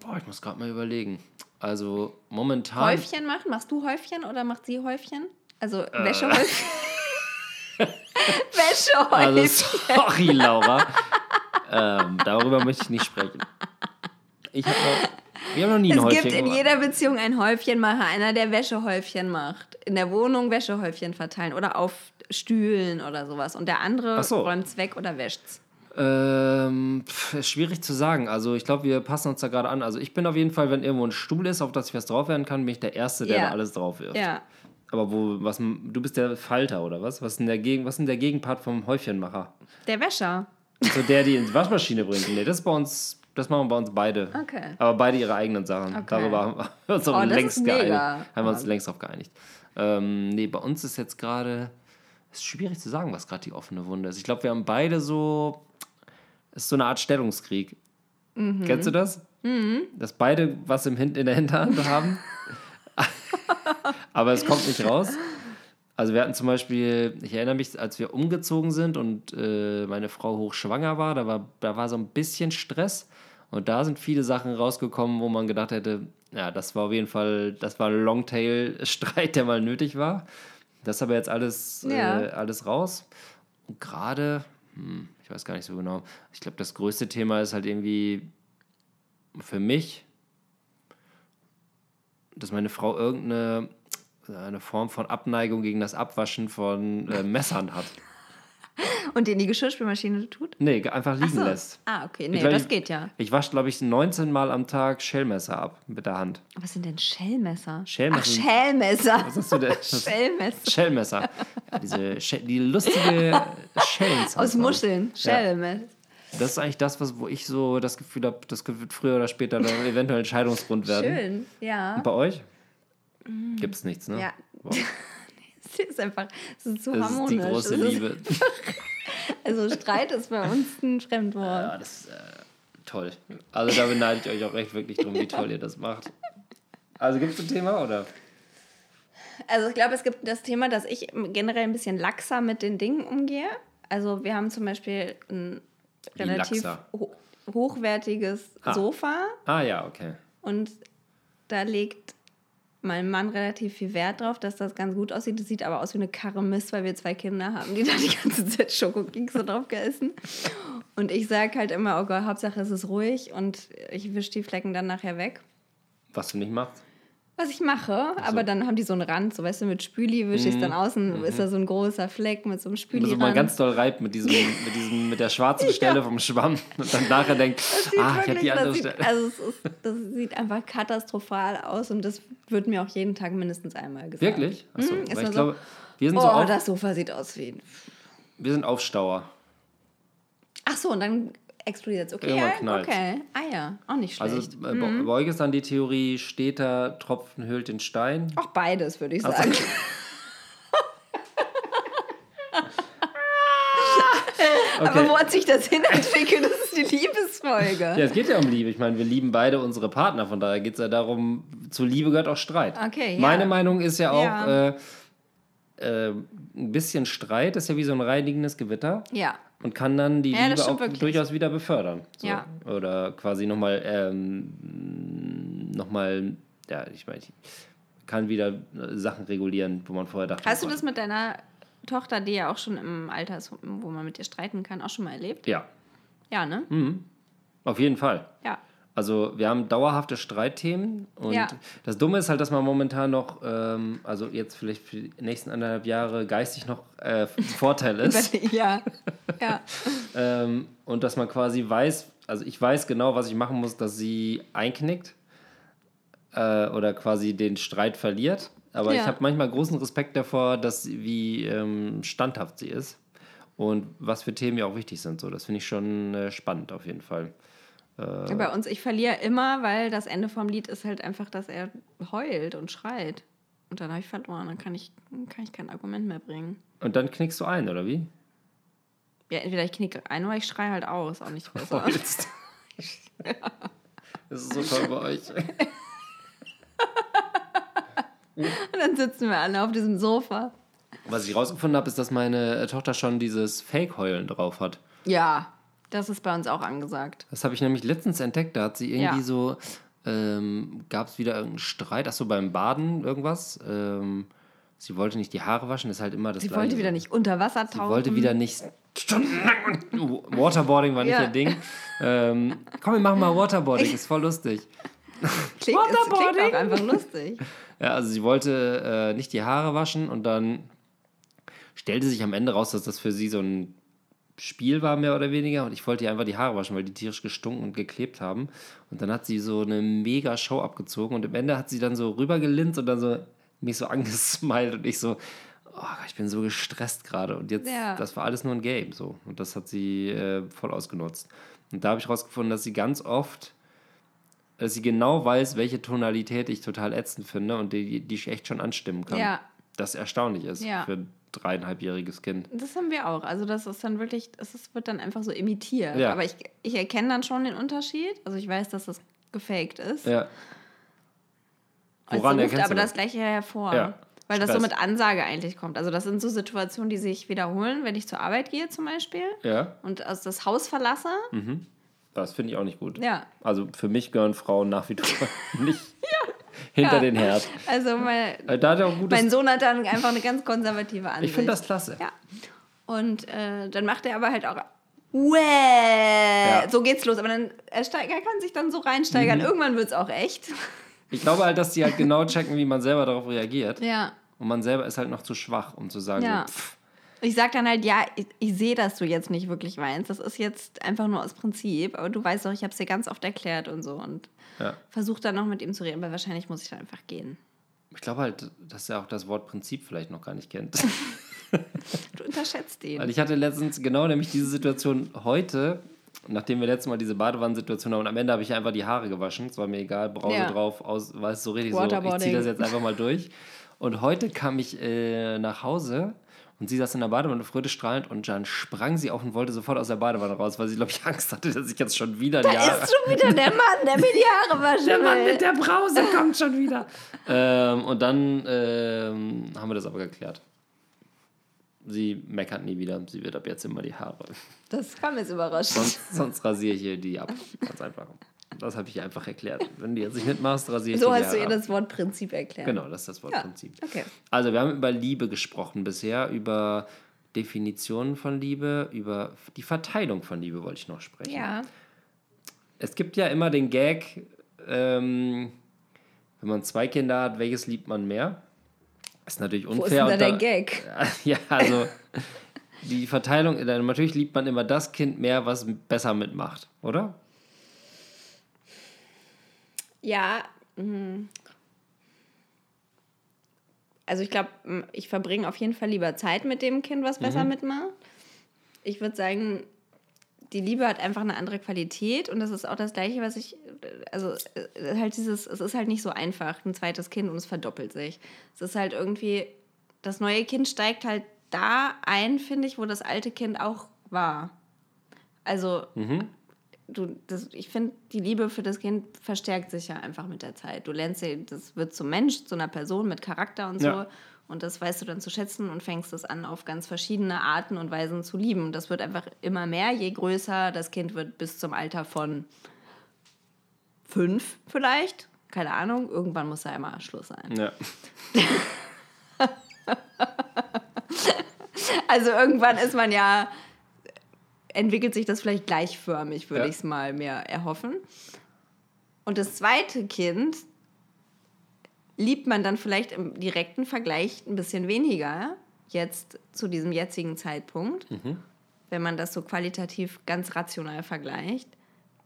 Boah, ich muss gerade mal überlegen. Also momentan. Häufchen machen? Machst du Häufchen oder macht sie Häufchen? Also Äh. Wäschehäufchen? Wäschehäufchen. Also sorry, Laura. ähm, darüber möchte ich nicht sprechen. Ich habe wir haben noch nie ein es Häufchen gibt in gemacht. jeder Beziehung einen Häufchenmacher, einer, der Wäschehäufchen macht. In der Wohnung Wäschehäufchen verteilen oder auf Stühlen oder sowas. Und der andere so. räumt's weg oder wäscht's. Ähm, pf, schwierig zu sagen. Also ich glaube, wir passen uns da gerade an. Also ich bin auf jeden Fall, wenn irgendwo ein Stuhl ist, auf das ich was drauf werden kann, bin ich der Erste, der Ja. da alles drauf wirft. Ja. Aber wo, was, du bist der Falter oder was? Was ist denn der, Gegen, was ist der Gegenpart vom Häufchenmacher? Der Wäscher. So der, die in die Waschmaschine bringt. Nee, das ist bei uns, das machen wir bei uns beide. Okay. Aber beide ihre eigenen Sachen. Okay. Darüber haben wir uns auch Oh, das längst geeinigt. Haben wir uns längst drauf geeinigt. Ähm, nee, bei uns ist jetzt gerade. Ist schwierig zu sagen, was gerade die offene Wunde ist. Ich glaube, wir haben beide so. Es ist so eine Art Stellungskrieg. Mhm. Kennst du das? Dass beide was im Hin in der Hinterhand haben. Aber es kommt nicht raus. Also wir hatten zum Beispiel, ich erinnere mich, als wir umgezogen sind und äh, meine Frau hochschwanger war, da war, da war so ein bisschen Stress. Und da sind viele Sachen rausgekommen, wo man gedacht hätte, ja, das war auf jeden Fall, das war ein Longtail-Streit, der mal nötig war. Das ist aber jetzt alles, Ja. äh, alles raus. Und gerade, hm, ich weiß gar nicht so genau, ich glaube, das größte Thema ist halt irgendwie für mich, dass meine Frau irgendeine eine Form von Abneigung gegen das Abwaschen von äh, Messern hat. Und die in die Geschirrspülmaschine tut? Nee, einfach liegen so. lässt. Ah, okay. Nee, glaub, das ich- geht ja. Ich wasche, glaube ich, 19 Mal am Tag Schellmesser ab mit der Hand. Was sind denn Schellmesser? Schellmesser Ach, Schellmesser. Was hast du denn? Schellmesser. Schellmesser. Ja, diese die lustige Schellen. Aus Muscheln. Schellmesser. Das ist eigentlich das, was, wo ich so das Gefühl habe, das wird früher oder später dann eventuell Entscheidungsgrund werden. Schön, ja. Und bei euch? Gibt es nichts, ne? Ja. Wow. Es ist einfach, es ist so Das ist harmonisch. die große ist- Liebe. Also Streit ist bei uns ein Fremdwort. Ja, das ist äh, toll. Also da beneide ich euch auch recht wirklich drum, wie toll ihr das macht. Also gibt es ein Thema oder? Also ich glaube, es gibt das Thema, dass ich generell ein bisschen laxer mit den Dingen umgehe. Also wir haben zum Beispiel ein Wie relativ ho hochwertiges Ah. Sofa Ah ja, okay. und da legt mein Mann relativ viel Wert drauf, dass das ganz gut aussieht. Das sieht aber aus wie eine Karre Mist, weil wir zwei Kinder haben, die da die ganze Zeit Schokokekse drauf gegessen. Und ich sage halt immer, oh Gott, Hauptsache es ist ruhig und ich wische die Flecken dann nachher weg. Was du nicht machst? Was ich mache, aber dann haben die so einen Rand, so weißt du, mit Spüli wische ich es dann außen, ist da so ein großer Fleck mit so einem Spüli. Also man ganz doll reibt mit diesem, mit diesem, mit der schwarzen Stelle vom Schwamm und dann nachher denkt, ah, ich habe die andere das sieht, Stelle. Also ist, das sieht einfach katastrophal aus und das wird mir auch jeden Tag mindestens einmal gesagt. Wirklich? Achso, Mhm, ich so, glaube, wir sind Oh, so auf, das Sofa sieht aus wie ein... wir sind Aufstauer. Ach so, und dann explodiert. Okay, ja, okay. Ah ja, auch nicht Also schlecht. bei, bei euch ist dann die Theorie, steter Tropfen hüllt den Stein. auch beides, würde ich Also- sagen. Aber wo hat sich das hin entwickelt? Das ist die Liebesfolge. Ja, es geht ja um Liebe. Ich meine, wir lieben beide unsere Partner, von daher geht es ja darum, zu Liebe gehört auch Streit. Okay, ja. Meine Meinung ist ja auch, Ja. Äh, äh, ein bisschen Streit ist ja wie so ein reinigendes Gewitter Ja. Und kann dann die Ja, Liebe auch wirklich. durchaus wieder befördern. So. Ja. Oder quasi nochmal, ähm, nochmal, ja, ich meine, ich kann wieder äh, Sachen regulieren, wo man vorher dachte. Hast du das mit deiner Tochter, die ja auch schon im Alter ist, wo man mit ihr streiten kann, auch schon mal erlebt? Ja, Ja, ne? auf jeden Fall. Ja. Also wir haben dauerhafte Streitthemen und Ja. das Dumme ist halt, dass man momentan noch, ähm, also jetzt vielleicht für die nächsten anderthalb Jahre geistig noch äh, Vorteil ist ja. Ja. ähm, und dass man quasi weiß, also ich weiß genau, was ich machen muss, dass sie einknickt äh, oder quasi den Streit verliert. Aber ich Ja. habe manchmal großen Respekt davor, dass sie, wie ähm, standhaft sie ist und was für Themen ihr auch wichtig sind. So, das finde ich schon äh, spannend auf jeden Fall. Bei uns, ich verliere immer, weil das Ende vom Lied ist halt einfach, dass er heult und schreit. Und dann habe ich verloren. Dann kann ich, kann ich kein Argument mehr bringen. Und dann knickst du ein, oder wie? Ja, entweder ich knicke ein oder ich schreie halt aus. Auch nicht besser. Heulst. Das ist so toll bei euch. Und dann sitzen wir alle auf diesem Sofa. Was ich rausgefunden habe, ist, dass meine äh, Tochter schon dieses Fake-Heulen drauf hat. Ja, das ist bei uns auch angesagt. Das habe ich nämlich letztens entdeckt. Da hat sie irgendwie Ja. so, ähm, gab es wieder irgendeinen Streit, ach so, beim Baden irgendwas. Ähm, sie wollte nicht die Haare waschen, ist halt immer das Sie Gleiche. wollte wieder nicht unter Wasser Sie tauchen. wollte wieder nicht stundenlang. und- Waterboarding war nicht Ja. ihr Ding. Ähm, komm, wir machen mal Waterboarding, ist voll lustig. Klingt, es klingt Waterboarding. auch einfach lustig. Ja, also sie wollte äh, nicht die Haare waschen und dann stellte sich am Ende raus, dass das für sie so ein Spiel war, mehr oder weniger. Und ich wollte ihr einfach die Haare waschen, weil die tierisch gestunken und geklebt haben. Und dann hat sie so eine mega Show abgezogen und am Ende hat sie dann so rübergelinst und dann so mich so angesmiled und ich so, oh, Gott, ich bin so gestresst gerade. Und jetzt, Ja. das war alles nur ein Game. so Und das hat sie äh, voll ausgenutzt. Und da habe ich rausgefunden, dass sie ganz oft dass sie genau weiß, welche Tonalität ich total ätzend finde und die, die ich echt schon anstimmen kann. Ja. Das erstaunlich ist Ja. für dreieinhalbjähriges Kind. Das haben wir auch. Also das ist dann wirklich, es wird dann einfach so imitiert. Ja. Aber ich, ich erkenne dann schon den Unterschied. Also ich weiß, dass das gefaked ist. Ja. Also Woran ruft erkennst aber du das Gleiche hervor. Ja. Weil das so mit Ansage eigentlich kommt. Also das sind so Situationen, die sich wiederholen, wenn ich zur Arbeit gehe zum Beispiel Ja, und aus das Haus verlasse. das finde ich auch nicht gut. Ja. Also für mich gehören Frauen nach wie vor nicht hinter Ja. den Herd. Also mein, Äh, Da hat er auch gutes. mein Sohn hat dann einfach eine ganz konservative Ansicht. ich finde das klasse. Ja. Und äh, dann macht er aber halt auch. Wäh, so geht's los. Aber dann er, steig, er kann sich dann so reinsteigern. Mhm. Irgendwann wird's auch echt. Ich glaube halt, dass die halt genau checken, wie man selber darauf reagiert. Ja. Und man selber ist halt noch zu schwach, um zu sagen, Ja. so, pff, Ich sag dann halt, ja, ich, ich sehe, dass du jetzt nicht wirklich weinst. Das ist jetzt einfach nur aus Prinzip. Aber du weißt doch, ich habe es dir ganz oft erklärt und so. Und ja. versuch dann noch mit ihm zu reden. Aber wahrscheinlich muss ich dann einfach gehen. Ich glaube halt, dass er auch das Wort Prinzip vielleicht noch gar nicht kennt. Du unterschätzt ihn. Weil ich hatte letztens genau nämlich diese Situation heute, nachdem wir letztes Mal diese Badewannensituation haben und am Ende habe ich einfach die Haare gewaschen. Es war mir egal, Brause Ja. drauf, aus, war es so richtig so, ich ziehe das jetzt einfach mal durch. Und heute kam ich äh, nach Hause Und sie saß in der Badewanne, freudestrahlend, und dann sprang sie auf und wollte sofort aus der Badewanne raus, weil sie, glaube ich, Angst hatte, dass ich jetzt schon wieder die Da Haare... ist schon wieder der Mann, der mir die Haare waschen Der Mann mit der Brause kommt schon wieder. ähm, und dann ähm, haben wir das aber geklärt. Sie meckert nie wieder. Sie wird ab jetzt immer die Haare. Das kam jetzt überraschend. Sonst, sonst rasiere ich ihr die ab. Ganz einfach. Das habe ich einfach erklärt. Wenn du jetzt nicht mitmachst, rasiere ich So hast du ihr das Wort Prinzip erklärt. Genau, das ist das Ja, Wortprinzip. okay. Also, wir haben über Liebe gesprochen bisher, über Definitionen von Liebe, über die Verteilung von Liebe wollte ich noch sprechen. Ja. Es gibt ja immer den Gag, ähm, wenn man zwei Kinder hat, welches liebt man mehr? ist natürlich Wo ist unfair. denn da der Gag? Ja, also die Verteilung, äh, natürlich liebt man immer das Kind mehr, was besser mitmacht, oder? Ja. mm. Also ich glaube, ich verbringe auf jeden Fall lieber Zeit mit dem Kind, was Mhm. besser mitmacht. Ich würde sagen, die Liebe hat einfach eine andere Qualität und das ist auch das Gleiche, was ich, also äh, halt dieses, es ist halt nicht so einfach, ein zweites Kind und es verdoppelt sich. Es ist halt irgendwie, das neue Kind steigt halt da ein, finde ich, wo das alte Kind auch war. Also du, das, ich finde, die Liebe für das Kind verstärkt sich ja einfach mit der Zeit. Du lernst sie, das wird zum Mensch, zu einer Person mit Charakter und so. Ja. Und das weißt du dann zu schätzen und fängst es an, auf ganz verschiedene Arten und Weisen zu lieben. Und das wird einfach immer mehr, je größer das Kind wird, bis zum Alter von fünf vielleicht. Keine Ahnung, irgendwann muss ja immer Schluss sein. Ja. Also irgendwann ist man ja, entwickelt sich das vielleicht gleichförmig, würde Ja. ich es mal mehr erhoffen. Und das zweite Kind liebt man dann vielleicht im direkten Vergleich ein bisschen weniger, jetzt zu diesem jetzigen Zeitpunkt, wenn man das so qualitativ ganz rational vergleicht.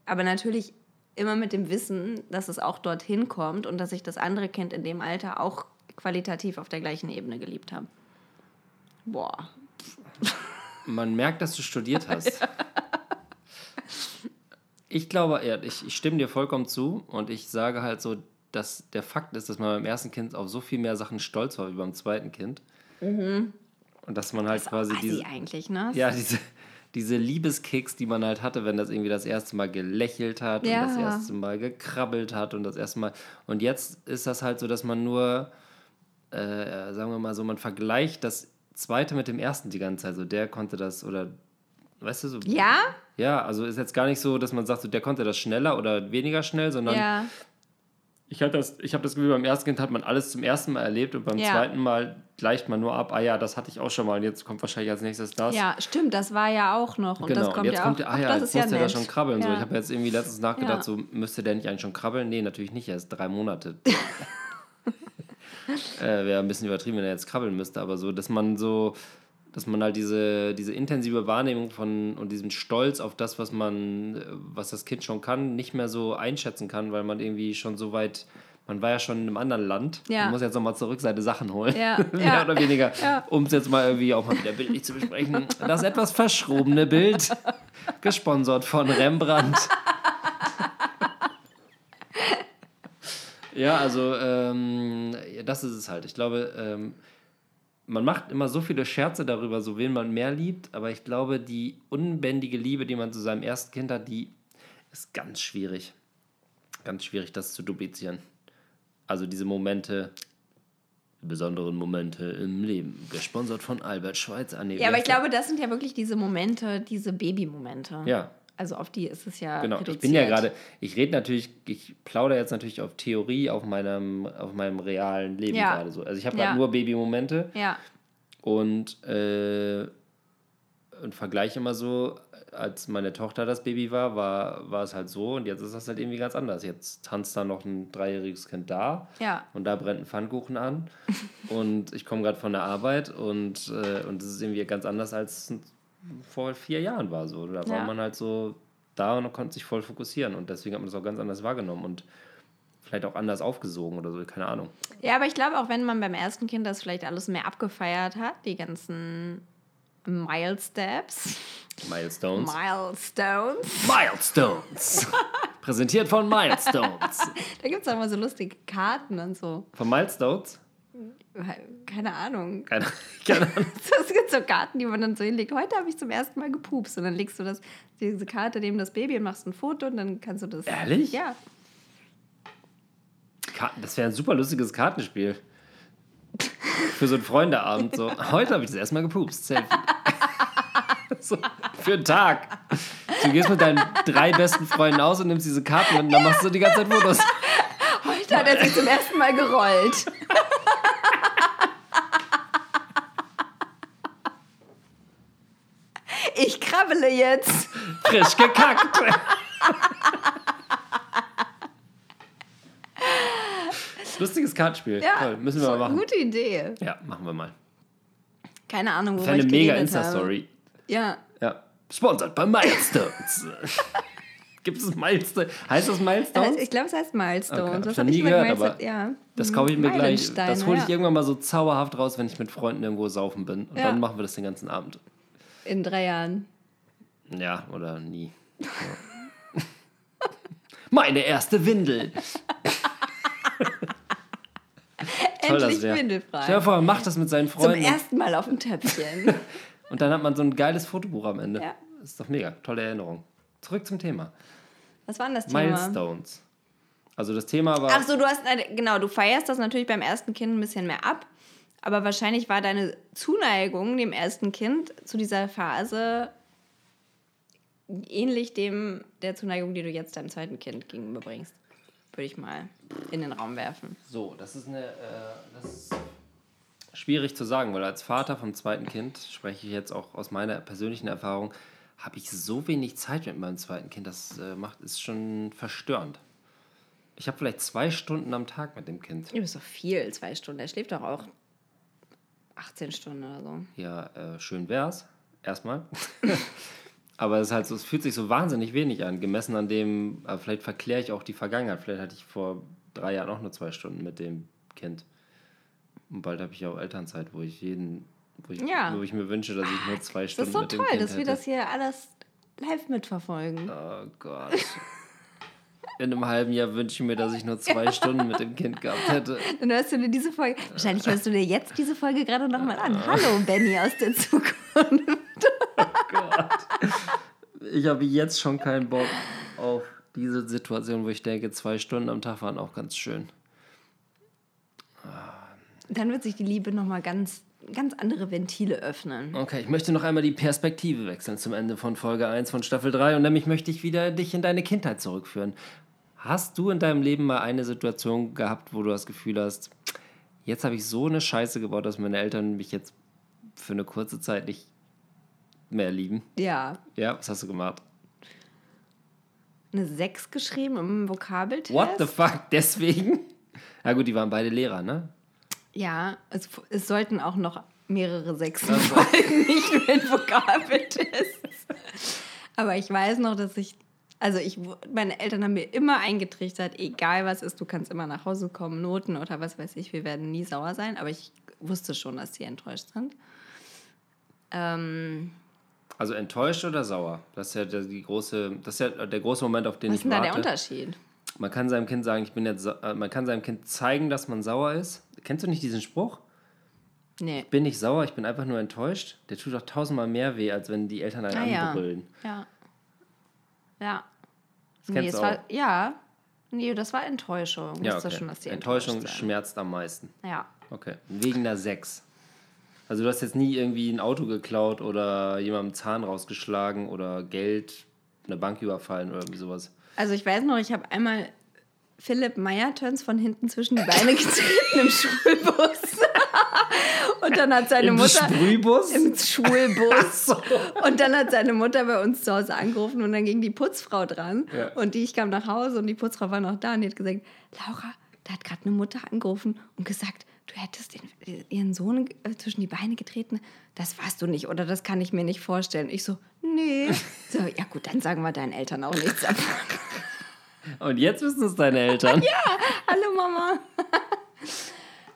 Aber natürlich immer mit dem Wissen, dass es auch dorthin kommt und dass ich das andere Kind in dem Alter auch qualitativ auf der gleichen Ebene geliebt habe. Boah, Man merkt, dass du studiert hast. Ich glaube, ja, ich, ich stimme dir vollkommen zu und ich sage halt so, dass der Fakt ist, dass man beim ersten Kind auf so viel mehr Sachen stolz war wie beim zweiten Kind. Und dass man halt auch quasi diese, eigentlich, ne? ja, diese, diese Liebeskicks, die man halt hatte, wenn das irgendwie das erste Mal gelächelt hat Ja. und das erste Mal gekrabbelt hat und das erste Mal. Und jetzt ist das halt so, dass man nur, äh, sagen wir mal so, man vergleicht das zweite mit dem ersten die ganze Zeit. So, der konnte das oder, weißt du, so. Ja? Ja, also ist jetzt gar nicht so, dass man sagt, so, der konnte das schneller oder weniger schnell, sondern Ja. ich habe das, ich hab das Gefühl, beim ersten Kind hat man alles zum ersten Mal erlebt und beim Ja. zweiten Mal gleicht man nur ab, ah ja, das hatte ich auch schon mal und jetzt kommt wahrscheinlich als nächstes das. Ja, stimmt, das war ja auch noch. Und Genau, das und kommt jetzt ja kommt auch. der, ah ach, ja, das jetzt ist ja muss der da schon krabbeln. So. Ich habe jetzt irgendwie letztens nachgedacht, so müsste der nicht eigentlich schon krabbeln? Nee, natürlich nicht, er ist drei Monate. äh, Wäre ein bisschen übertrieben, wenn er jetzt krabbeln müsste, aber so, dass man so, dass man halt diese, diese intensive Wahrnehmung von und diesen Stolz auf das, was man, was das Kind schon kann, nicht mehr so einschätzen kann, weil man irgendwie schon so weit, man war ja schon in einem anderen Land, Ja. man muss jetzt nochmal zurück seine Sachen holen, Ja, mehr ja. oder weniger, Ja. um es jetzt mal irgendwie auch mal wieder bildlich zu besprechen. Das etwas verschrobene Bild, gesponsert von Rembrandt. Ja, also ähm, das ist es halt. Ich glaube, ähm, man macht immer so viele Scherze darüber, so wen man mehr liebt, aber ich glaube, die unbändige Liebe, die man zu seinem ersten Kind hat, die ist ganz schwierig. Ganz schwierig, das zu duplizieren. Also diese Momente, besonderen Momente im Leben. Gesponsert von Albert Schweitzer. Nee, Ja, aber ich glaube, das sind ja wirklich diese Momente, diese Babymomente. Ja, Also auf die ist es ja Genau, reduziert. ich bin ja gerade, ich rede natürlich, ich plaudere jetzt natürlich auf Theorie, auf meinem, auf meinem realen Leben Ja. gerade so. Also ich habe Ja. halt nur Babymomente Ja, und, äh, und vergleiche immer so, als meine Tochter das Baby war, war, war es halt so und jetzt ist das halt irgendwie ganz anders. Jetzt tanzt da noch ein dreijähriges Kind da ja. und da brennt ein Pfannkuchen an und ich komme gerade von der Arbeit und, äh, und das ist irgendwie ganz anders als vor vier Jahren war so. Da war Ja. man halt so da und konnte sich voll fokussieren und deswegen hat man das auch ganz anders wahrgenommen und vielleicht auch anders aufgesogen oder so, keine Ahnung. Ja, aber ich glaube, auch wenn man beim ersten Kind das vielleicht alles mehr abgefeiert hat, die ganzen Milesteps, Milestones. Milestones, Milestones! Präsentiert von Milestones. da gibt es auch immer so lustige Karten und so. Von Milestones? Keine Ahnung. Keine, keine Ahnung. Es gibt so Karten, die man dann so hinlegt. Heute habe ich zum ersten Mal gepupst. Und dann legst du das, diese Karte neben das Baby und machst ein Foto und dann kannst du das. Ehrlich? Ja. Das wäre ein super lustiges Kartenspiel. Für so einen Freundeabend. So. Heute habe ich das erstmal gepupst. Selfie. so, für einen Tag. Du gehst mit deinen drei besten Freunden aus und nimmst diese Karten und dann machst du die ganze Zeit Fotos. Heute hat er sich zum ersten Mal gerollt. Ich krabbele jetzt. Frisch gekackt. Lustiges Kartenspiel. Ja, Toll. Müssen wir mal machen. Gute Idee. Ja, machen wir mal. Keine Ahnung, Das worüber wäre eine ich mega habe. Insta-Story. Ja. Ja. Sponsert bei Milestones. Gibt es Milestones? Heißt das Milestones? Ich glaube, es heißt Milestones. Okay, Das ich noch hab nie gehört, aber ja. Das kaufe ich mir gleich. Das hole ich ja. irgendwann mal so zauberhaft raus, wenn ich mit Freunden irgendwo saufen bin. Und Ja. dann machen wir das den ganzen Abend. In drei Jahren. Ja, oder nie. Ja. Meine erste Windel. Toll, das Endlich wär. windelfrei. Stell dir vor, man macht das mit seinen Zum Freunden. ersten Mal auf dem Töpfchen. Und dann hat man so ein geiles Fotobuch am Ende. Ja. Das ist doch mega. Tolle Erinnerung. Zurück zum Thema. Was war denn das Thema? Milestones. Also das Thema war. Ach so, du hast, genau, du feierst das natürlich beim ersten Kind ein bisschen mehr ab. Aber wahrscheinlich war deine Zuneigung dem ersten Kind zu dieser Phase ähnlich dem der Zuneigung, die du jetzt deinem zweiten Kind gegenüberbringst. Würde ich mal in den Raum werfen. So, das ist eine. Äh, das ist schwierig zu sagen, weil als Vater vom zweiten Kind spreche ich jetzt auch aus meiner persönlichen Erfahrung, habe ich so wenig Zeit mit meinem zweiten Kind. Das äh, macht ist schon verstörend. Ich habe vielleicht zwei Stunden am Tag mit dem Kind. Du bist doch viel, zwei Stunden. Er schläft doch auch 18 Stunden oder so. Ja, äh, schön wär's. Erstmal. Aber es ist halt so, es fühlt sich so wahnsinnig wenig an, gemessen an dem, vielleicht verkläre ich auch die Vergangenheit. Vielleicht hatte ich vor drei Jahren auch nur zwei Stunden mit dem Kind. Und bald habe ich auch Elternzeit, wo ich jeden, wo ich, Ja. wo ich mir wünsche, dass ich nur zwei Das Stunden ist so mit dem toll, Kind dass wir hätte. das hier alles live mitverfolgen. Oh Gott. In einem halben Jahr wünsche ich mir, dass ich nur zwei Stunden mit dem Kind gehabt hätte. Dann hörst du dir diese Folge. Wahrscheinlich hörst du dir jetzt diese Folge gerade nochmal an. Hallo, Benny aus der Zukunft. Ich habe jetzt schon keinen Bock auf diese Situation, wo ich denke, zwei Stunden am Tag waren auch ganz schön. Dann wird sich die Liebe nochmal ganz, ganz andere Ventile öffnen. Okay, ich möchte noch einmal die Perspektive wechseln zum Ende von Folge 1 von Staffel 3 und nämlich möchte ich wieder dich in deine Kindheit zurückführen. Hast du in deinem Leben mal eine Situation gehabt, wo du das Gefühl hast, jetzt habe ich so eine Scheiße gebaut, dass meine Eltern mich jetzt für eine kurze Zeit nicht mehr lieben? Ja. Ja, was hast du gemacht? Eine 6 geschrieben im Vokabeltest. What the fuck? Deswegen? Ja gut, die waren beide Lehrer, ne? Ja, es, es sollten auch noch mehrere Sechsen folgen, nicht nur ein Vokabeltest. Aber ich weiß noch, dass ich, also ich, meine Eltern haben mir immer eingetrichtert, egal was ist, du kannst immer nach Hause kommen, Noten oder was weiß ich, wir werden nie sauer sein. Aber ich wusste schon, dass sie enttäuscht sind. Ähm, Also enttäuscht oder sauer? Das ist ja der, die große, das ist ja der große Moment, auf den was ich ist denn da warte. der Unterschied? Man kann seinem Kind sagen, ich bin jetzt, äh, man kann seinem Kind zeigen, dass man sauer ist. Kennst du nicht diesen Spruch? Nee. Bin nicht sauer, ich bin einfach nur enttäuscht. Der tut doch tausendmal mehr weh, als wenn die Eltern einen Ah, ja. anbrüllen. Ja. Ja. Das kennst es war, ja. Nee, das war Enttäuschung. Ich Ja, okay. schon, dass die Enttäuschung schmerzt am meisten. Ja. Okay. Wegen der 6. Also du hast jetzt nie irgendwie ein Auto geklaut oder jemandem Zahn rausgeschlagen oder Geld, eine Bank überfallen oder irgendwie sowas. Also ich weiß noch, ich habe einmal Philipp Meyer-Töns von hinten zwischen die Beine getreten im Schulbus. Und dann hat seine Im Mutter Sprühbus? im Schulbus. Und dann hat seine Mutter bei uns zu Hause angerufen und dann ging die Putzfrau dran. Ja. Und die, ich kam nach Hause und die Putzfrau war noch da und die hat gesagt, Laura, da hat gerade eine Mutter angerufen und gesagt, du hättest den, ihren Sohn äh, zwischen die Beine getreten. Das warst du nicht oder das kann ich mir nicht vorstellen. Ich so, nee. So, ja gut, dann sagen wir deinen Eltern auch nichts. Und jetzt wissen es deine Eltern. Hallo Mama.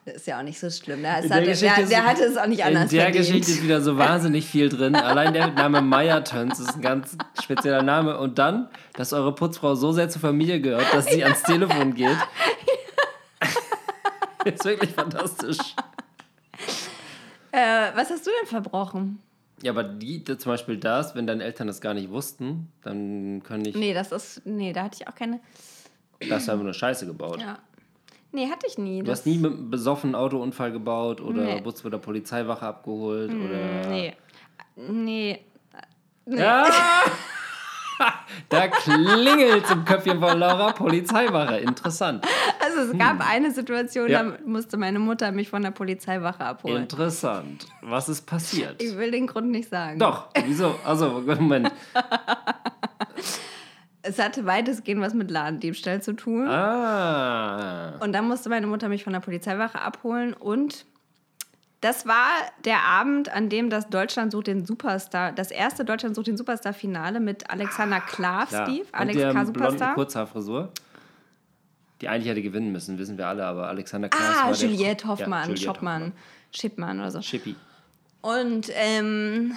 Das ist ja auch nicht so schlimm. Der, In hatte, der, der hatte es auch nicht anders In der verdient. Geschichte ist wieder so wahnsinnig viel drin. Allein der Name Meyer-Töns ist ein ganz spezieller Name. Und dann, dass eure Putzfrau so sehr zur Familie gehört, dass sie ans Telefon geht. Ist wirklich fantastisch. Äh, was hast du denn verbrochen? Ja, aber die, die, zum Beispiel das, wenn deine Eltern das gar nicht wussten, dann können ich. Nee, das ist. Nee, da hatte ich auch keine. Da hast du einfach nur Scheiße gebaut. Ja. Nee, hatte ich nie. Du hast nie mit einem besoffenen Autounfall gebaut oder Nee. wurdest von der Polizeiwache abgeholt oder. Nee. Nee. Ja! da klingelt im Köpfchen von Laura Polizeiwache. Interessant. Also es gab eine Situation, Ja. da musste meine Mutter mich von der Polizeiwache abholen. Interessant. Was ist passiert? Ich will den Grund nicht sagen. Doch, wieso? Also, Moment. Es hatte weitestgehend was mit Ladendiebstahl zu tun. Ah. Und dann musste meine Mutter mich von der Polizeiwache abholen und das war der Abend, an dem das Deutschland sucht den Superstar, das erste Deutschland sucht den Superstar-Finale mit Alexander Klav, Klar. Steve, Und Alex der K. Superstar. Kurzhaarfrisur. Die eigentlich hätte gewinnen müssen, wissen wir alle, aber Alexander Klaas Ah, war der- Juliette Hoffmann, Ja, Juliette Schoppmann, Hoffmann. Schippmann oder so. Schippi. Und ähm,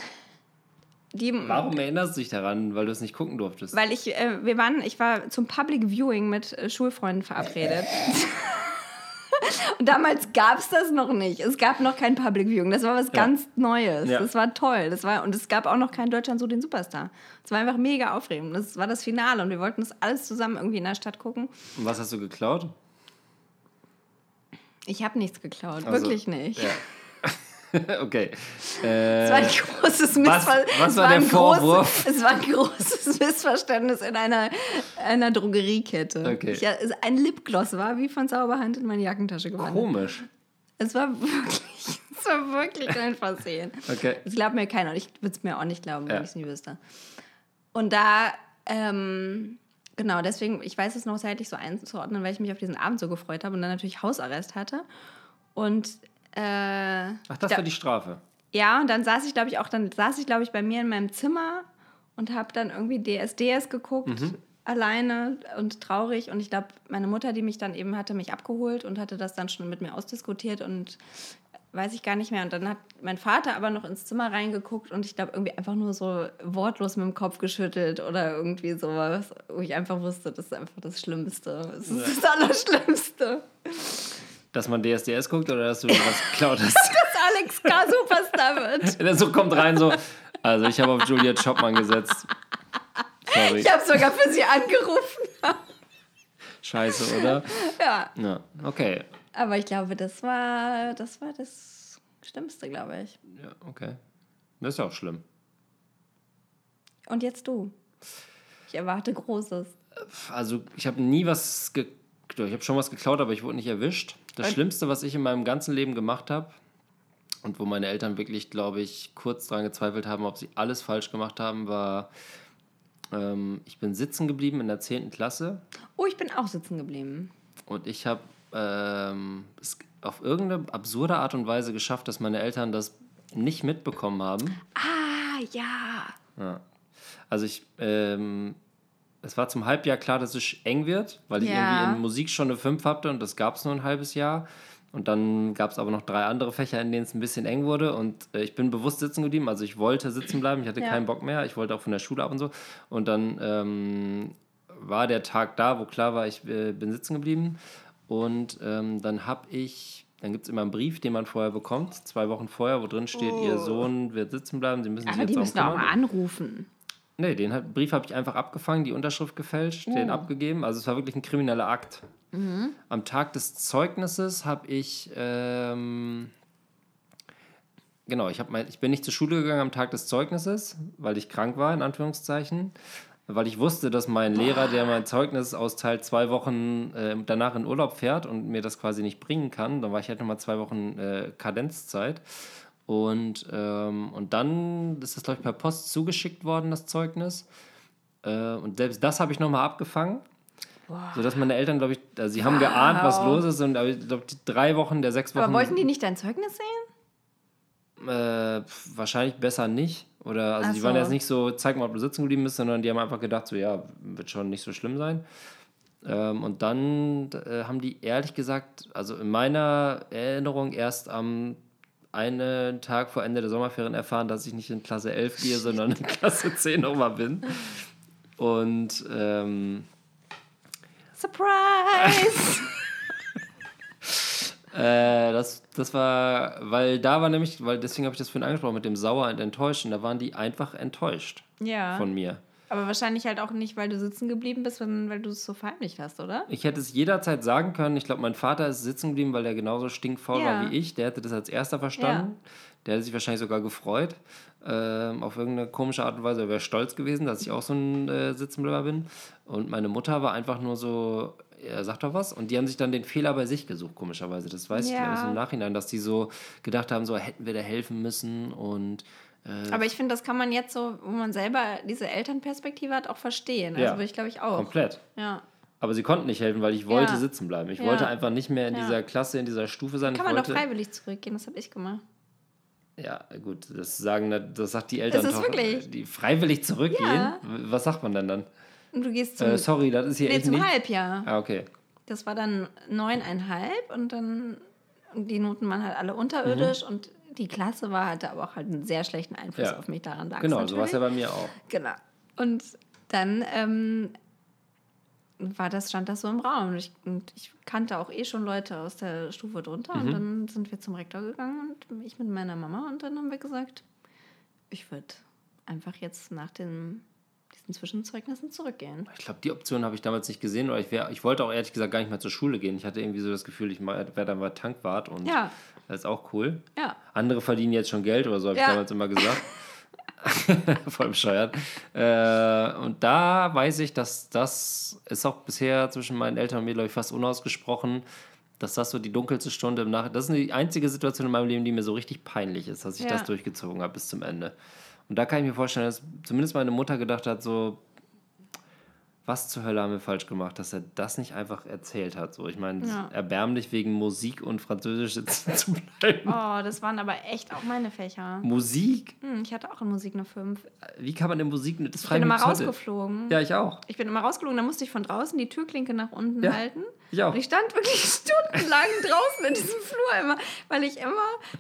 die, Warum erinnerst du dich daran, weil du es nicht gucken durftest? weil ich, äh, wir waren, ich war zum Public Viewing mit äh, Schulfreunden verabredet. Und damals gab es das noch nicht. Es gab noch kein Public Viewing. Das war was ganz Neues. Ja. Das war toll. Das war, und es gab auch noch kein Deutschland so den Superstar. Es war einfach mega aufregend. Das war das Finale und wir wollten das alles zusammen irgendwie in der Stadt gucken. Und was hast du geklaut? Ich habe nichts geklaut. Also, Wirklich nicht. Ja. okay. Es Äh, war ein großes was Missver was es war der Vorwurf? Großes, es war ein großes Missverständnis in einer, einer Drogeriekette. Okay. Ich, es- ein Lipgloss war wie von Zauberhand in meine Jackentasche gewandert. komisch. Es war wirklich, es war wirklich ein Versehen. Okay. Das glaubt mir keiner und ich würde es mir auch nicht glauben, wenn Ja. ich es nie wüsste. Und da, ähm, genau, deswegen, ich weiß es noch zeitlich so einzuordnen, weil ich mich auf diesen Abend so gefreut habe und dann natürlich Hausarrest hatte. Und äh, Ach, das da- war die Strafe. ja, und dann saß ich, glaube ich, auch, dann saß ich, glaube ich, bei mir in meinem Zimmer und habe dann irgendwie DSDS geguckt, alleine und traurig. Und ich glaube, meine Mutter, die mich dann eben hatte, mich abgeholt und hatte das dann schon mit mir ausdiskutiert und weiß ich gar nicht mehr. Und dann hat mein Vater aber noch ins Zimmer reingeguckt und ich glaube, irgendwie einfach nur so wortlos mit dem Kopf geschüttelt oder irgendwie sowas, wo ich einfach wusste, das ist einfach das Schlimmste. Das ist das Allerschlimmste. Dass man DSDS guckt oder dass du was geklaut hast? Dass Alex K. Superstar wird. Der so kommt rein so, also ich habe auf Juliette Schoppmann gesetzt. Sorry. Ich habe sogar für sie angerufen. Scheiße, oder? Ja. Ja, okay. Aber ich glaube, das war das, war das Schlimmste, glaube ich. Ja, okay. Das ist ja auch schlimm. Und jetzt du. Ich erwarte Großes. Also ich habe nie was ich habe schon was geklaut, aber ich wurde nicht erwischt. Das Und- Schlimmste, was ich in meinem ganzen Leben gemacht habe und wo meine Eltern wirklich, glaube ich, kurz daran gezweifelt haben, ob sie alles falsch gemacht haben, war, ähm, ich bin sitzen geblieben in der 10. Klasse Oh, ich bin auch sitzen geblieben. und ich habe ähm, es auf irgendeine absurde Art und Weise geschafft, dass meine Eltern das nicht mitbekommen haben. Ah, ja. Also ich, ähm, es war zum Halbjahr klar, dass es eng wird, weil ich Ja. irgendwie in Musik schon eine 5 hatte und das gab es nur ein halbes Jahr. Und dann gab es aber noch drei andere Fächer, in denen es ein bisschen eng wurde. Und äh, ich bin bewusst sitzen geblieben. Also ich wollte sitzen bleiben, ich hatte Ja. keinen Bock mehr. Ich wollte auch von der Schule ab und so. Und dann ähm, war der Tag da, wo klar war, ich äh, bin sitzen geblieben. Und ähm, dann habe ich, dann gibt es immer einen Brief, den man vorher bekommt, zwei Wochen vorher, wo drin steht, Ihr Sohn wird sitzen bleiben, Sie müssen sich Oh. Aber jetzt die müssen auch kümmern. mal anrufen. Nee, den Brief habe ich einfach abgefangen, die Unterschrift gefälscht, den abgegeben. Also es war wirklich ein krimineller Akt. Am Tag des Zeugnisses habe ich, ähm, genau, ich, hab mein, ich bin nicht zur Schule gegangen am Tag des Zeugnisses, weil ich krank war, in Anführungszeichen. Weil ich wusste, dass mein Lehrer, der mein Zeugnis austeilt, zwei Wochen äh, danach in Urlaub fährt und mir das quasi nicht bringen kann. Dann war ich halt nochmal zwei Wochen äh, Kadenzzeit. Und, ähm, und dann ist das, glaube ich, per Post zugeschickt worden, das Zeugnis. Äh, und selbst das habe ich nochmal abgefangen. Sodass meine Eltern, glaube ich, also sie haben geahnt, was los ist. Und ich glaube, die drei Wochen der sechs Wochen. Aber wollten die nicht dein Zeugnis sehen? Äh, wahrscheinlich besser nicht. Oder also Ach die waren so. jetzt nicht so, zeig mal, ob du sitzen geblieben bist, sondern die haben einfach gedacht, so ja, wird schon nicht so schlimm sein. Ähm, und dann äh, haben die ehrlich gesagt, also in meiner Erinnerung erst am einen Tag vor Ende der Sommerferien erfahren, dass ich nicht in Klasse 11 gehe, sondern in Klasse 10 nochmal bin. Und ähm, Surprise! Äh, das, das war, weil da war nämlich, weil deswegen habe ich das vorhin angesprochen mit dem Sauer und Enttäuschen, da waren die einfach enttäuscht Ja. von mir. Aber wahrscheinlich halt auch nicht, weil du sitzen geblieben bist, sondern weil du es so verheimlicht hast, oder? Ich hätte es jederzeit sagen können. Ich glaube, mein Vater ist sitzen geblieben, weil der genauso stinkfaul Ja. war wie ich. Der hätte das als erster verstanden. Der hätte sich wahrscheinlich sogar gefreut. Ähm, auf irgendeine komische Art und Weise. Er wäre stolz gewesen, dass ich auch so ein äh, Sitzenbleiber bin. Und meine Mutter war einfach nur so, er sagt doch was. Und die haben sich dann den Fehler bei sich gesucht, komischerweise. Das weiß ich Ja. erst im Nachhinein, dass die so gedacht haben, so hätten wir da helfen müssen. Und äh, Aber ich finde, das kann man jetzt so, wo man selber diese Elternperspektive hat, auch verstehen. Also Ja. würde ich, glaube ich, auch. komplett. Ja. Aber sie konnten nicht helfen, weil ich wollte Ja. sitzen bleiben. Ich Ja. wollte einfach nicht mehr in dieser Klasse, in dieser Stufe sein. Kann ich man doch wollte, freiwillig zurückgehen, das habe ich gemacht. Ja, gut, das sagen, das sagt die Eltern ist doch, wirklich. die freiwillig zurückgehen. Was sagt man denn dann? Und du gehst zum, Äh, sorry, das ist hier nee, echt zum nicht. Halbjahr. Ah, okay. Das war dann neuneinhalb und dann die Noten waren halt alle unterirdisch und die Klasse war hatte aber auch halt einen sehr schlechten Einfluss. Ja. auf mich daran Genau, so war es ja bei mir auch. Genau. Und dann ähm, war das, stand das so im Raum. Und ich, und ich kannte auch eh schon Leute aus der Stufe drunter. Mhm. Und dann sind wir zum Rektor gegangen und ich mit meiner Mama. Und dann haben wir gesagt, ich würde einfach jetzt nach den, diesen Zwischenzeugnissen zurückgehen. Ich glaube, die Option habe ich damals nicht gesehen. Oder ich, wär, ich wollte auch ehrlich gesagt gar nicht mehr zur Schule gehen. Ich hatte irgendwie so das Gefühl, ich werde dann mal Tankwart und Ja. Das ist auch cool. Ja. Andere verdienen jetzt schon Geld oder so, habe Ja. ich damals immer gesagt. Voll bescheuert. Äh, und da weiß ich, dass das ist auch bisher zwischen meinen Eltern und mir, glaube ich, fast unausgesprochen, dass das so die dunkelste Stunde im Nach... Das ist die einzige Situation in meinem Leben, die mir so richtig peinlich ist, dass ich Ja. das durchgezogen habe bis zum Ende. Und da kann ich mir vorstellen, dass zumindest meine Mutter gedacht hat, so, was zur Hölle haben wir falsch gemacht, dass er das nicht einfach erzählt hat. So, ich meine, Ja. erbärmlich wegen Musik und Französisch sitzen zu bleiben. Oh, das waren aber echt auch meine Fächer. Musik? Hm, ich hatte auch in Musik eine 5. Wie kann man in Musik das Ich bin immer rausgeflogen. Ja, ich auch. Ich bin immer rausgeflogen, dann musste ich von draußen die Türklinke nach unten Ja, halten. ich auch. Und ich stand wirklich stundenlang draußen in diesem Flur immer, weil ich immer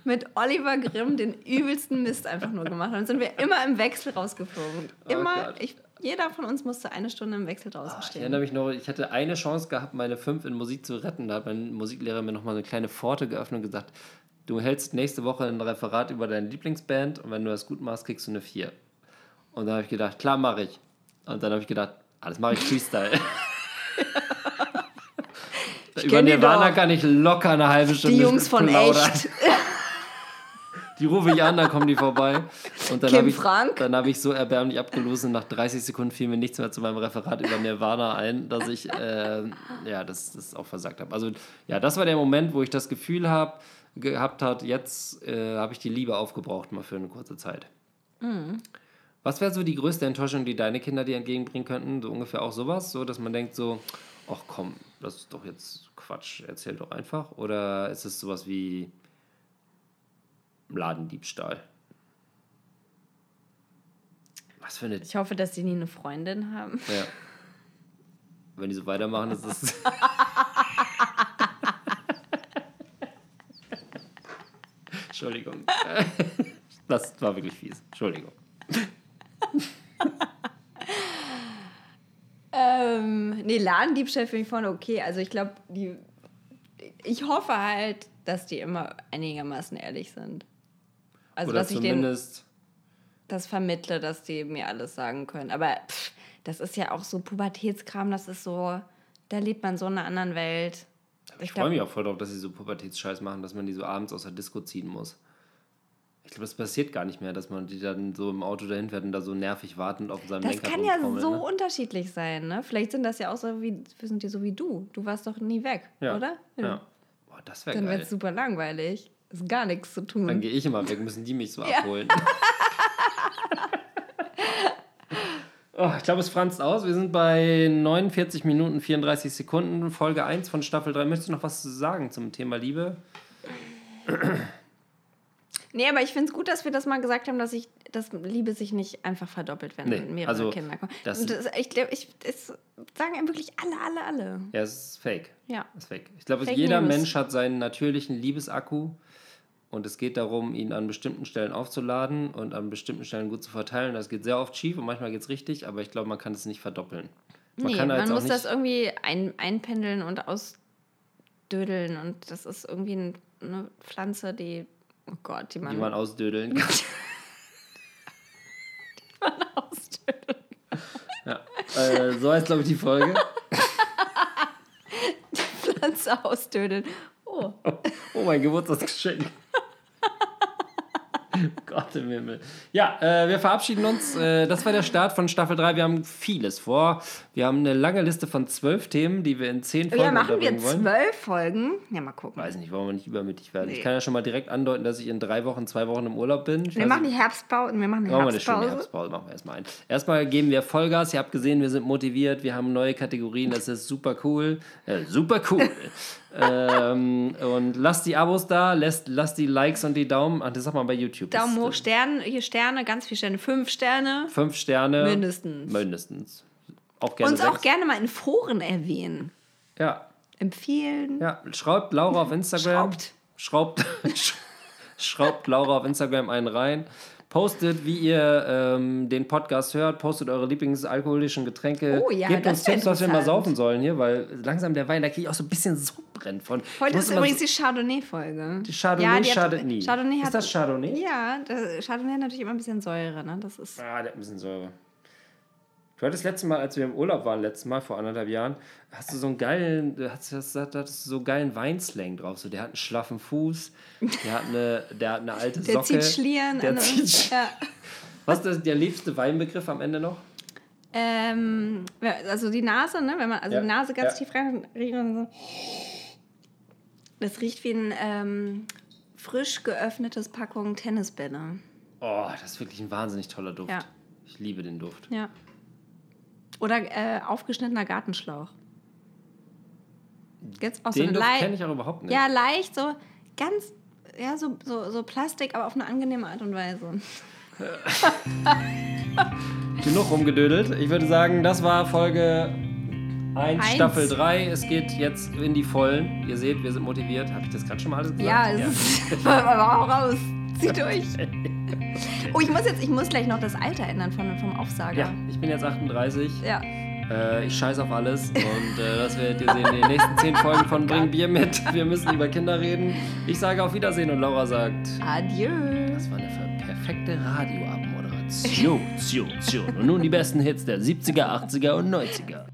mit Oliver Grimm den übelsten Mist einfach nur gemacht habe. Dann sind wir immer im Wechsel rausgeflogen. Oh Immer, Gott. ich, jeder von uns musste eine Stunde im Wechsel draußen Ich stehen. erinnere mich noch, ich hatte eine Chance gehabt, meine fünf in Musik zu retten. Da hat mein Musiklehrer mir nochmal eine kleine Pforte geöffnet und gesagt, du hältst nächste Woche ein Referat über deine Lieblingsband und wenn du das gut machst, kriegst du eine 4. Und dann habe ich gedacht, klar mache ich. Und dann habe ich gedacht, alles mache ich Freestyle. Über kenn die Nirvana kann ich locker eine halbe Stunde Die Jungs von plaudern. echt. Die rufe ich an, dann kommen die vorbei. Und dann habe ich, dann habe ich so erbärmlich abgelost und nach 30 Sekunden fiel mir nichts mehr zu meinem Referat über Nirvana ein, dass ich äh, ja, das, das auch versagt habe. Also ja, das war der Moment, wo ich das Gefühl habe, gehabt hat, jetzt äh, habe ich die Liebe aufgebraucht, mal für eine kurze Zeit. Was wäre so die größte Enttäuschung, die deine Kinder dir entgegenbringen könnten? So ungefähr auch sowas, so dass man denkt so, ach komm, das ist doch jetzt Quatsch, erzähl doch einfach. Oder ist es sowas wie Ladendiebstahl? Was für eine... Ich hoffe, dass die nie eine Freundin haben. Ja. Wenn die so weitermachen, ist es... Entschuldigung. Das war wirklich fies. Entschuldigung. Ähm, nee, Ladendiebstahl finde ich vorne okay. Also ich glaube, die. Ich hoffe halt, dass die immer einigermaßen ehrlich sind. Also Oder dass ich denen zumindest... das vermittle, dass die mir alles sagen können. Aber pff, das ist ja auch so Pubertätskram, das ist so, da lebt man so in einer anderen Welt. Ich glaub- freue mich auch voll drauf, dass sie so Pubertätsscheiß machen, dass man die so abends aus der Disco ziehen muss. Ich glaube, das passiert gar nicht mehr, dass man die dann so im Auto dahin fährt und da so nervig wartend auf seinem Das Lenkrad kann ja so ne? unterschiedlich sein, ne? Vielleicht sind das ja auch so wie, sind die so wie du. Du warst doch nie weg, Ja. oder? Ja. Boah, das wäre Dann geil. wird es super langweilig. Ist gar nichts zu tun. Dann gehe ich immer weg, müssen die mich so Ja. abholen. oh, ich glaube, es franzt aus. Wir sind bei 49 Minuten 34 Sekunden, Folge 1 von Staffel 3. Möchtest du noch was sagen zum Thema Liebe? Nee, aber ich finde es gut, dass wir das mal gesagt haben, dass ich, dass Liebe sich nicht einfach verdoppelt, wenn Nee, mehrere also Kinder kommen. das- Und das, ich glaube, ich, das sagen einem wirklich alle, alle, alle. Ja, es ist fake. Ja. Das ist fake. Ich glaube, jeder News. Mensch hat seinen natürlichen Liebesakku und es geht darum, ihn an bestimmten Stellen aufzuladen und an bestimmten Stellen gut zu verteilen. Das geht sehr oft schief und manchmal geht es richtig, aber ich glaube, man kann es nicht verdoppeln. Man nee, kann man muss das irgendwie ein, einpendeln und ausdödeln und das ist irgendwie ein, eine Pflanze, die, oh Gott, die man, die man ausdödeln kann. ausdödeln. ja. äh, so heißt, glaube ich, die Folge. Pflanze ausdödeln. Oh. Oh, mein Geburtstagsgeschenk. Gott im Himmel. Ja, äh, wir verabschieden uns. Äh, das war der Start von Staffel 3. Wir haben vieles vor. Wir haben eine lange Liste von zwölf Themen, die wir in zehn Folgen Ja, machen wir zwölf Folgen? Ja, mal gucken. Weiß nicht, wollen wir nicht übermütig werden. Ich Nee. kann ja schon mal direkt andeuten, dass ich in drei Wochen, zwei Wochen im Urlaub bin. Ich Wir machen nicht- die Herbstpause. Wir machen die Machen wir eine schöne Herbstpause. Herbstpause, machen wir erstmal ein. Erstmal geben wir Vollgas. Ihr habt gesehen, wir sind motiviert, wir haben neue Kategorien, das ist super cool. Äh, super cool. ähm, und lasst die Abos da, lasst, lasst die Likes und die Daumen. Ach, das sag mal bei YouTube. Daumen hoch, Sterne, hier Sterne, ganz viele Sterne, fünf Sterne. Fünf Sterne. Mindestens. Mindestens. Auch gerne Uns sechs. auch gerne mal in Foren erwähnen. Ja, Empfehlen. ja. Schraubt Laura auf Instagram. Schraubt. Schraubt, schraubt Laura auf Instagram einen rein. Postet, wie ihr ähm, den Podcast hört. Postet eure Lieblingsalkoholischen Getränke. Oh ja, Gebt das uns Tipps, was wir mal saufen sollen hier, weil langsam der Wein, da kriege ich auch so ein bisschen Sodbrennen von. Ich Heute ist übrigens so- die Chardonnay-Folge. die Chardonnay Ja, die hat- schadet nie. Chardonnay ist das Chardonnay? Ja, das, Chardonnay hat natürlich immer ein bisschen Säure. Ne? Das ist, Ah, der hat ein bisschen Säure. Du hattest letzte Mal, als wir im Urlaub waren, letztes Mal vor anderthalb Jahren, hast du so einen geilen, hast, hast, hattest du so einen geilen Weinslang drauf. So, der hat einen schlaffen Fuß, der hat eine, der hat eine alte der Socke. zieht Schlieren. Der an- zieht Sch- ja. Was ist das, der liebste Weinbegriff am Ende noch? ähm, also die Nase, ne? wenn man also Ja, die Nase ganz ja. tief rein riecht und so. Das riecht wie ein ähm, frisch geöffnetes Packung Tennisbälle. Oh, das ist wirklich ein wahnsinnig toller Duft. Ja. Ich liebe den Duft. Ja. Oder äh, aufgeschnittener Gartenschlauch. Jetzt auch so Den leicht. kenne ich auch überhaupt nicht. Ja, leicht, so ganz, ja, so, so, so Plastik, aber auf eine angenehme Art und Weise. Genug rumgedödelt. Ich würde sagen, das war Folge 1, Eins. Staffel 3. Es geht jetzt in die Vollen. Ihr seht, wir sind motiviert. Habe ich das gerade schon mal alles gesagt? Ja, es ist aber auch raus. Zieh durch. Oh, ich muss jetzt, ich muss gleich noch das Alter ändern von, vom Aufsager. Ja, ich bin jetzt 38. Ja. Äh, ich scheiß auf alles. Und äh, das werdet ihr sehen in den nächsten 10 Folgen von Bring Bier mit. Wir müssen über Kinder reden. Ich sage auf Wiedersehen und Laura sagt, Adieu. das war eine perfekte Radioabmoderation. Und nun die besten Hits der 70er, 80er und 90er.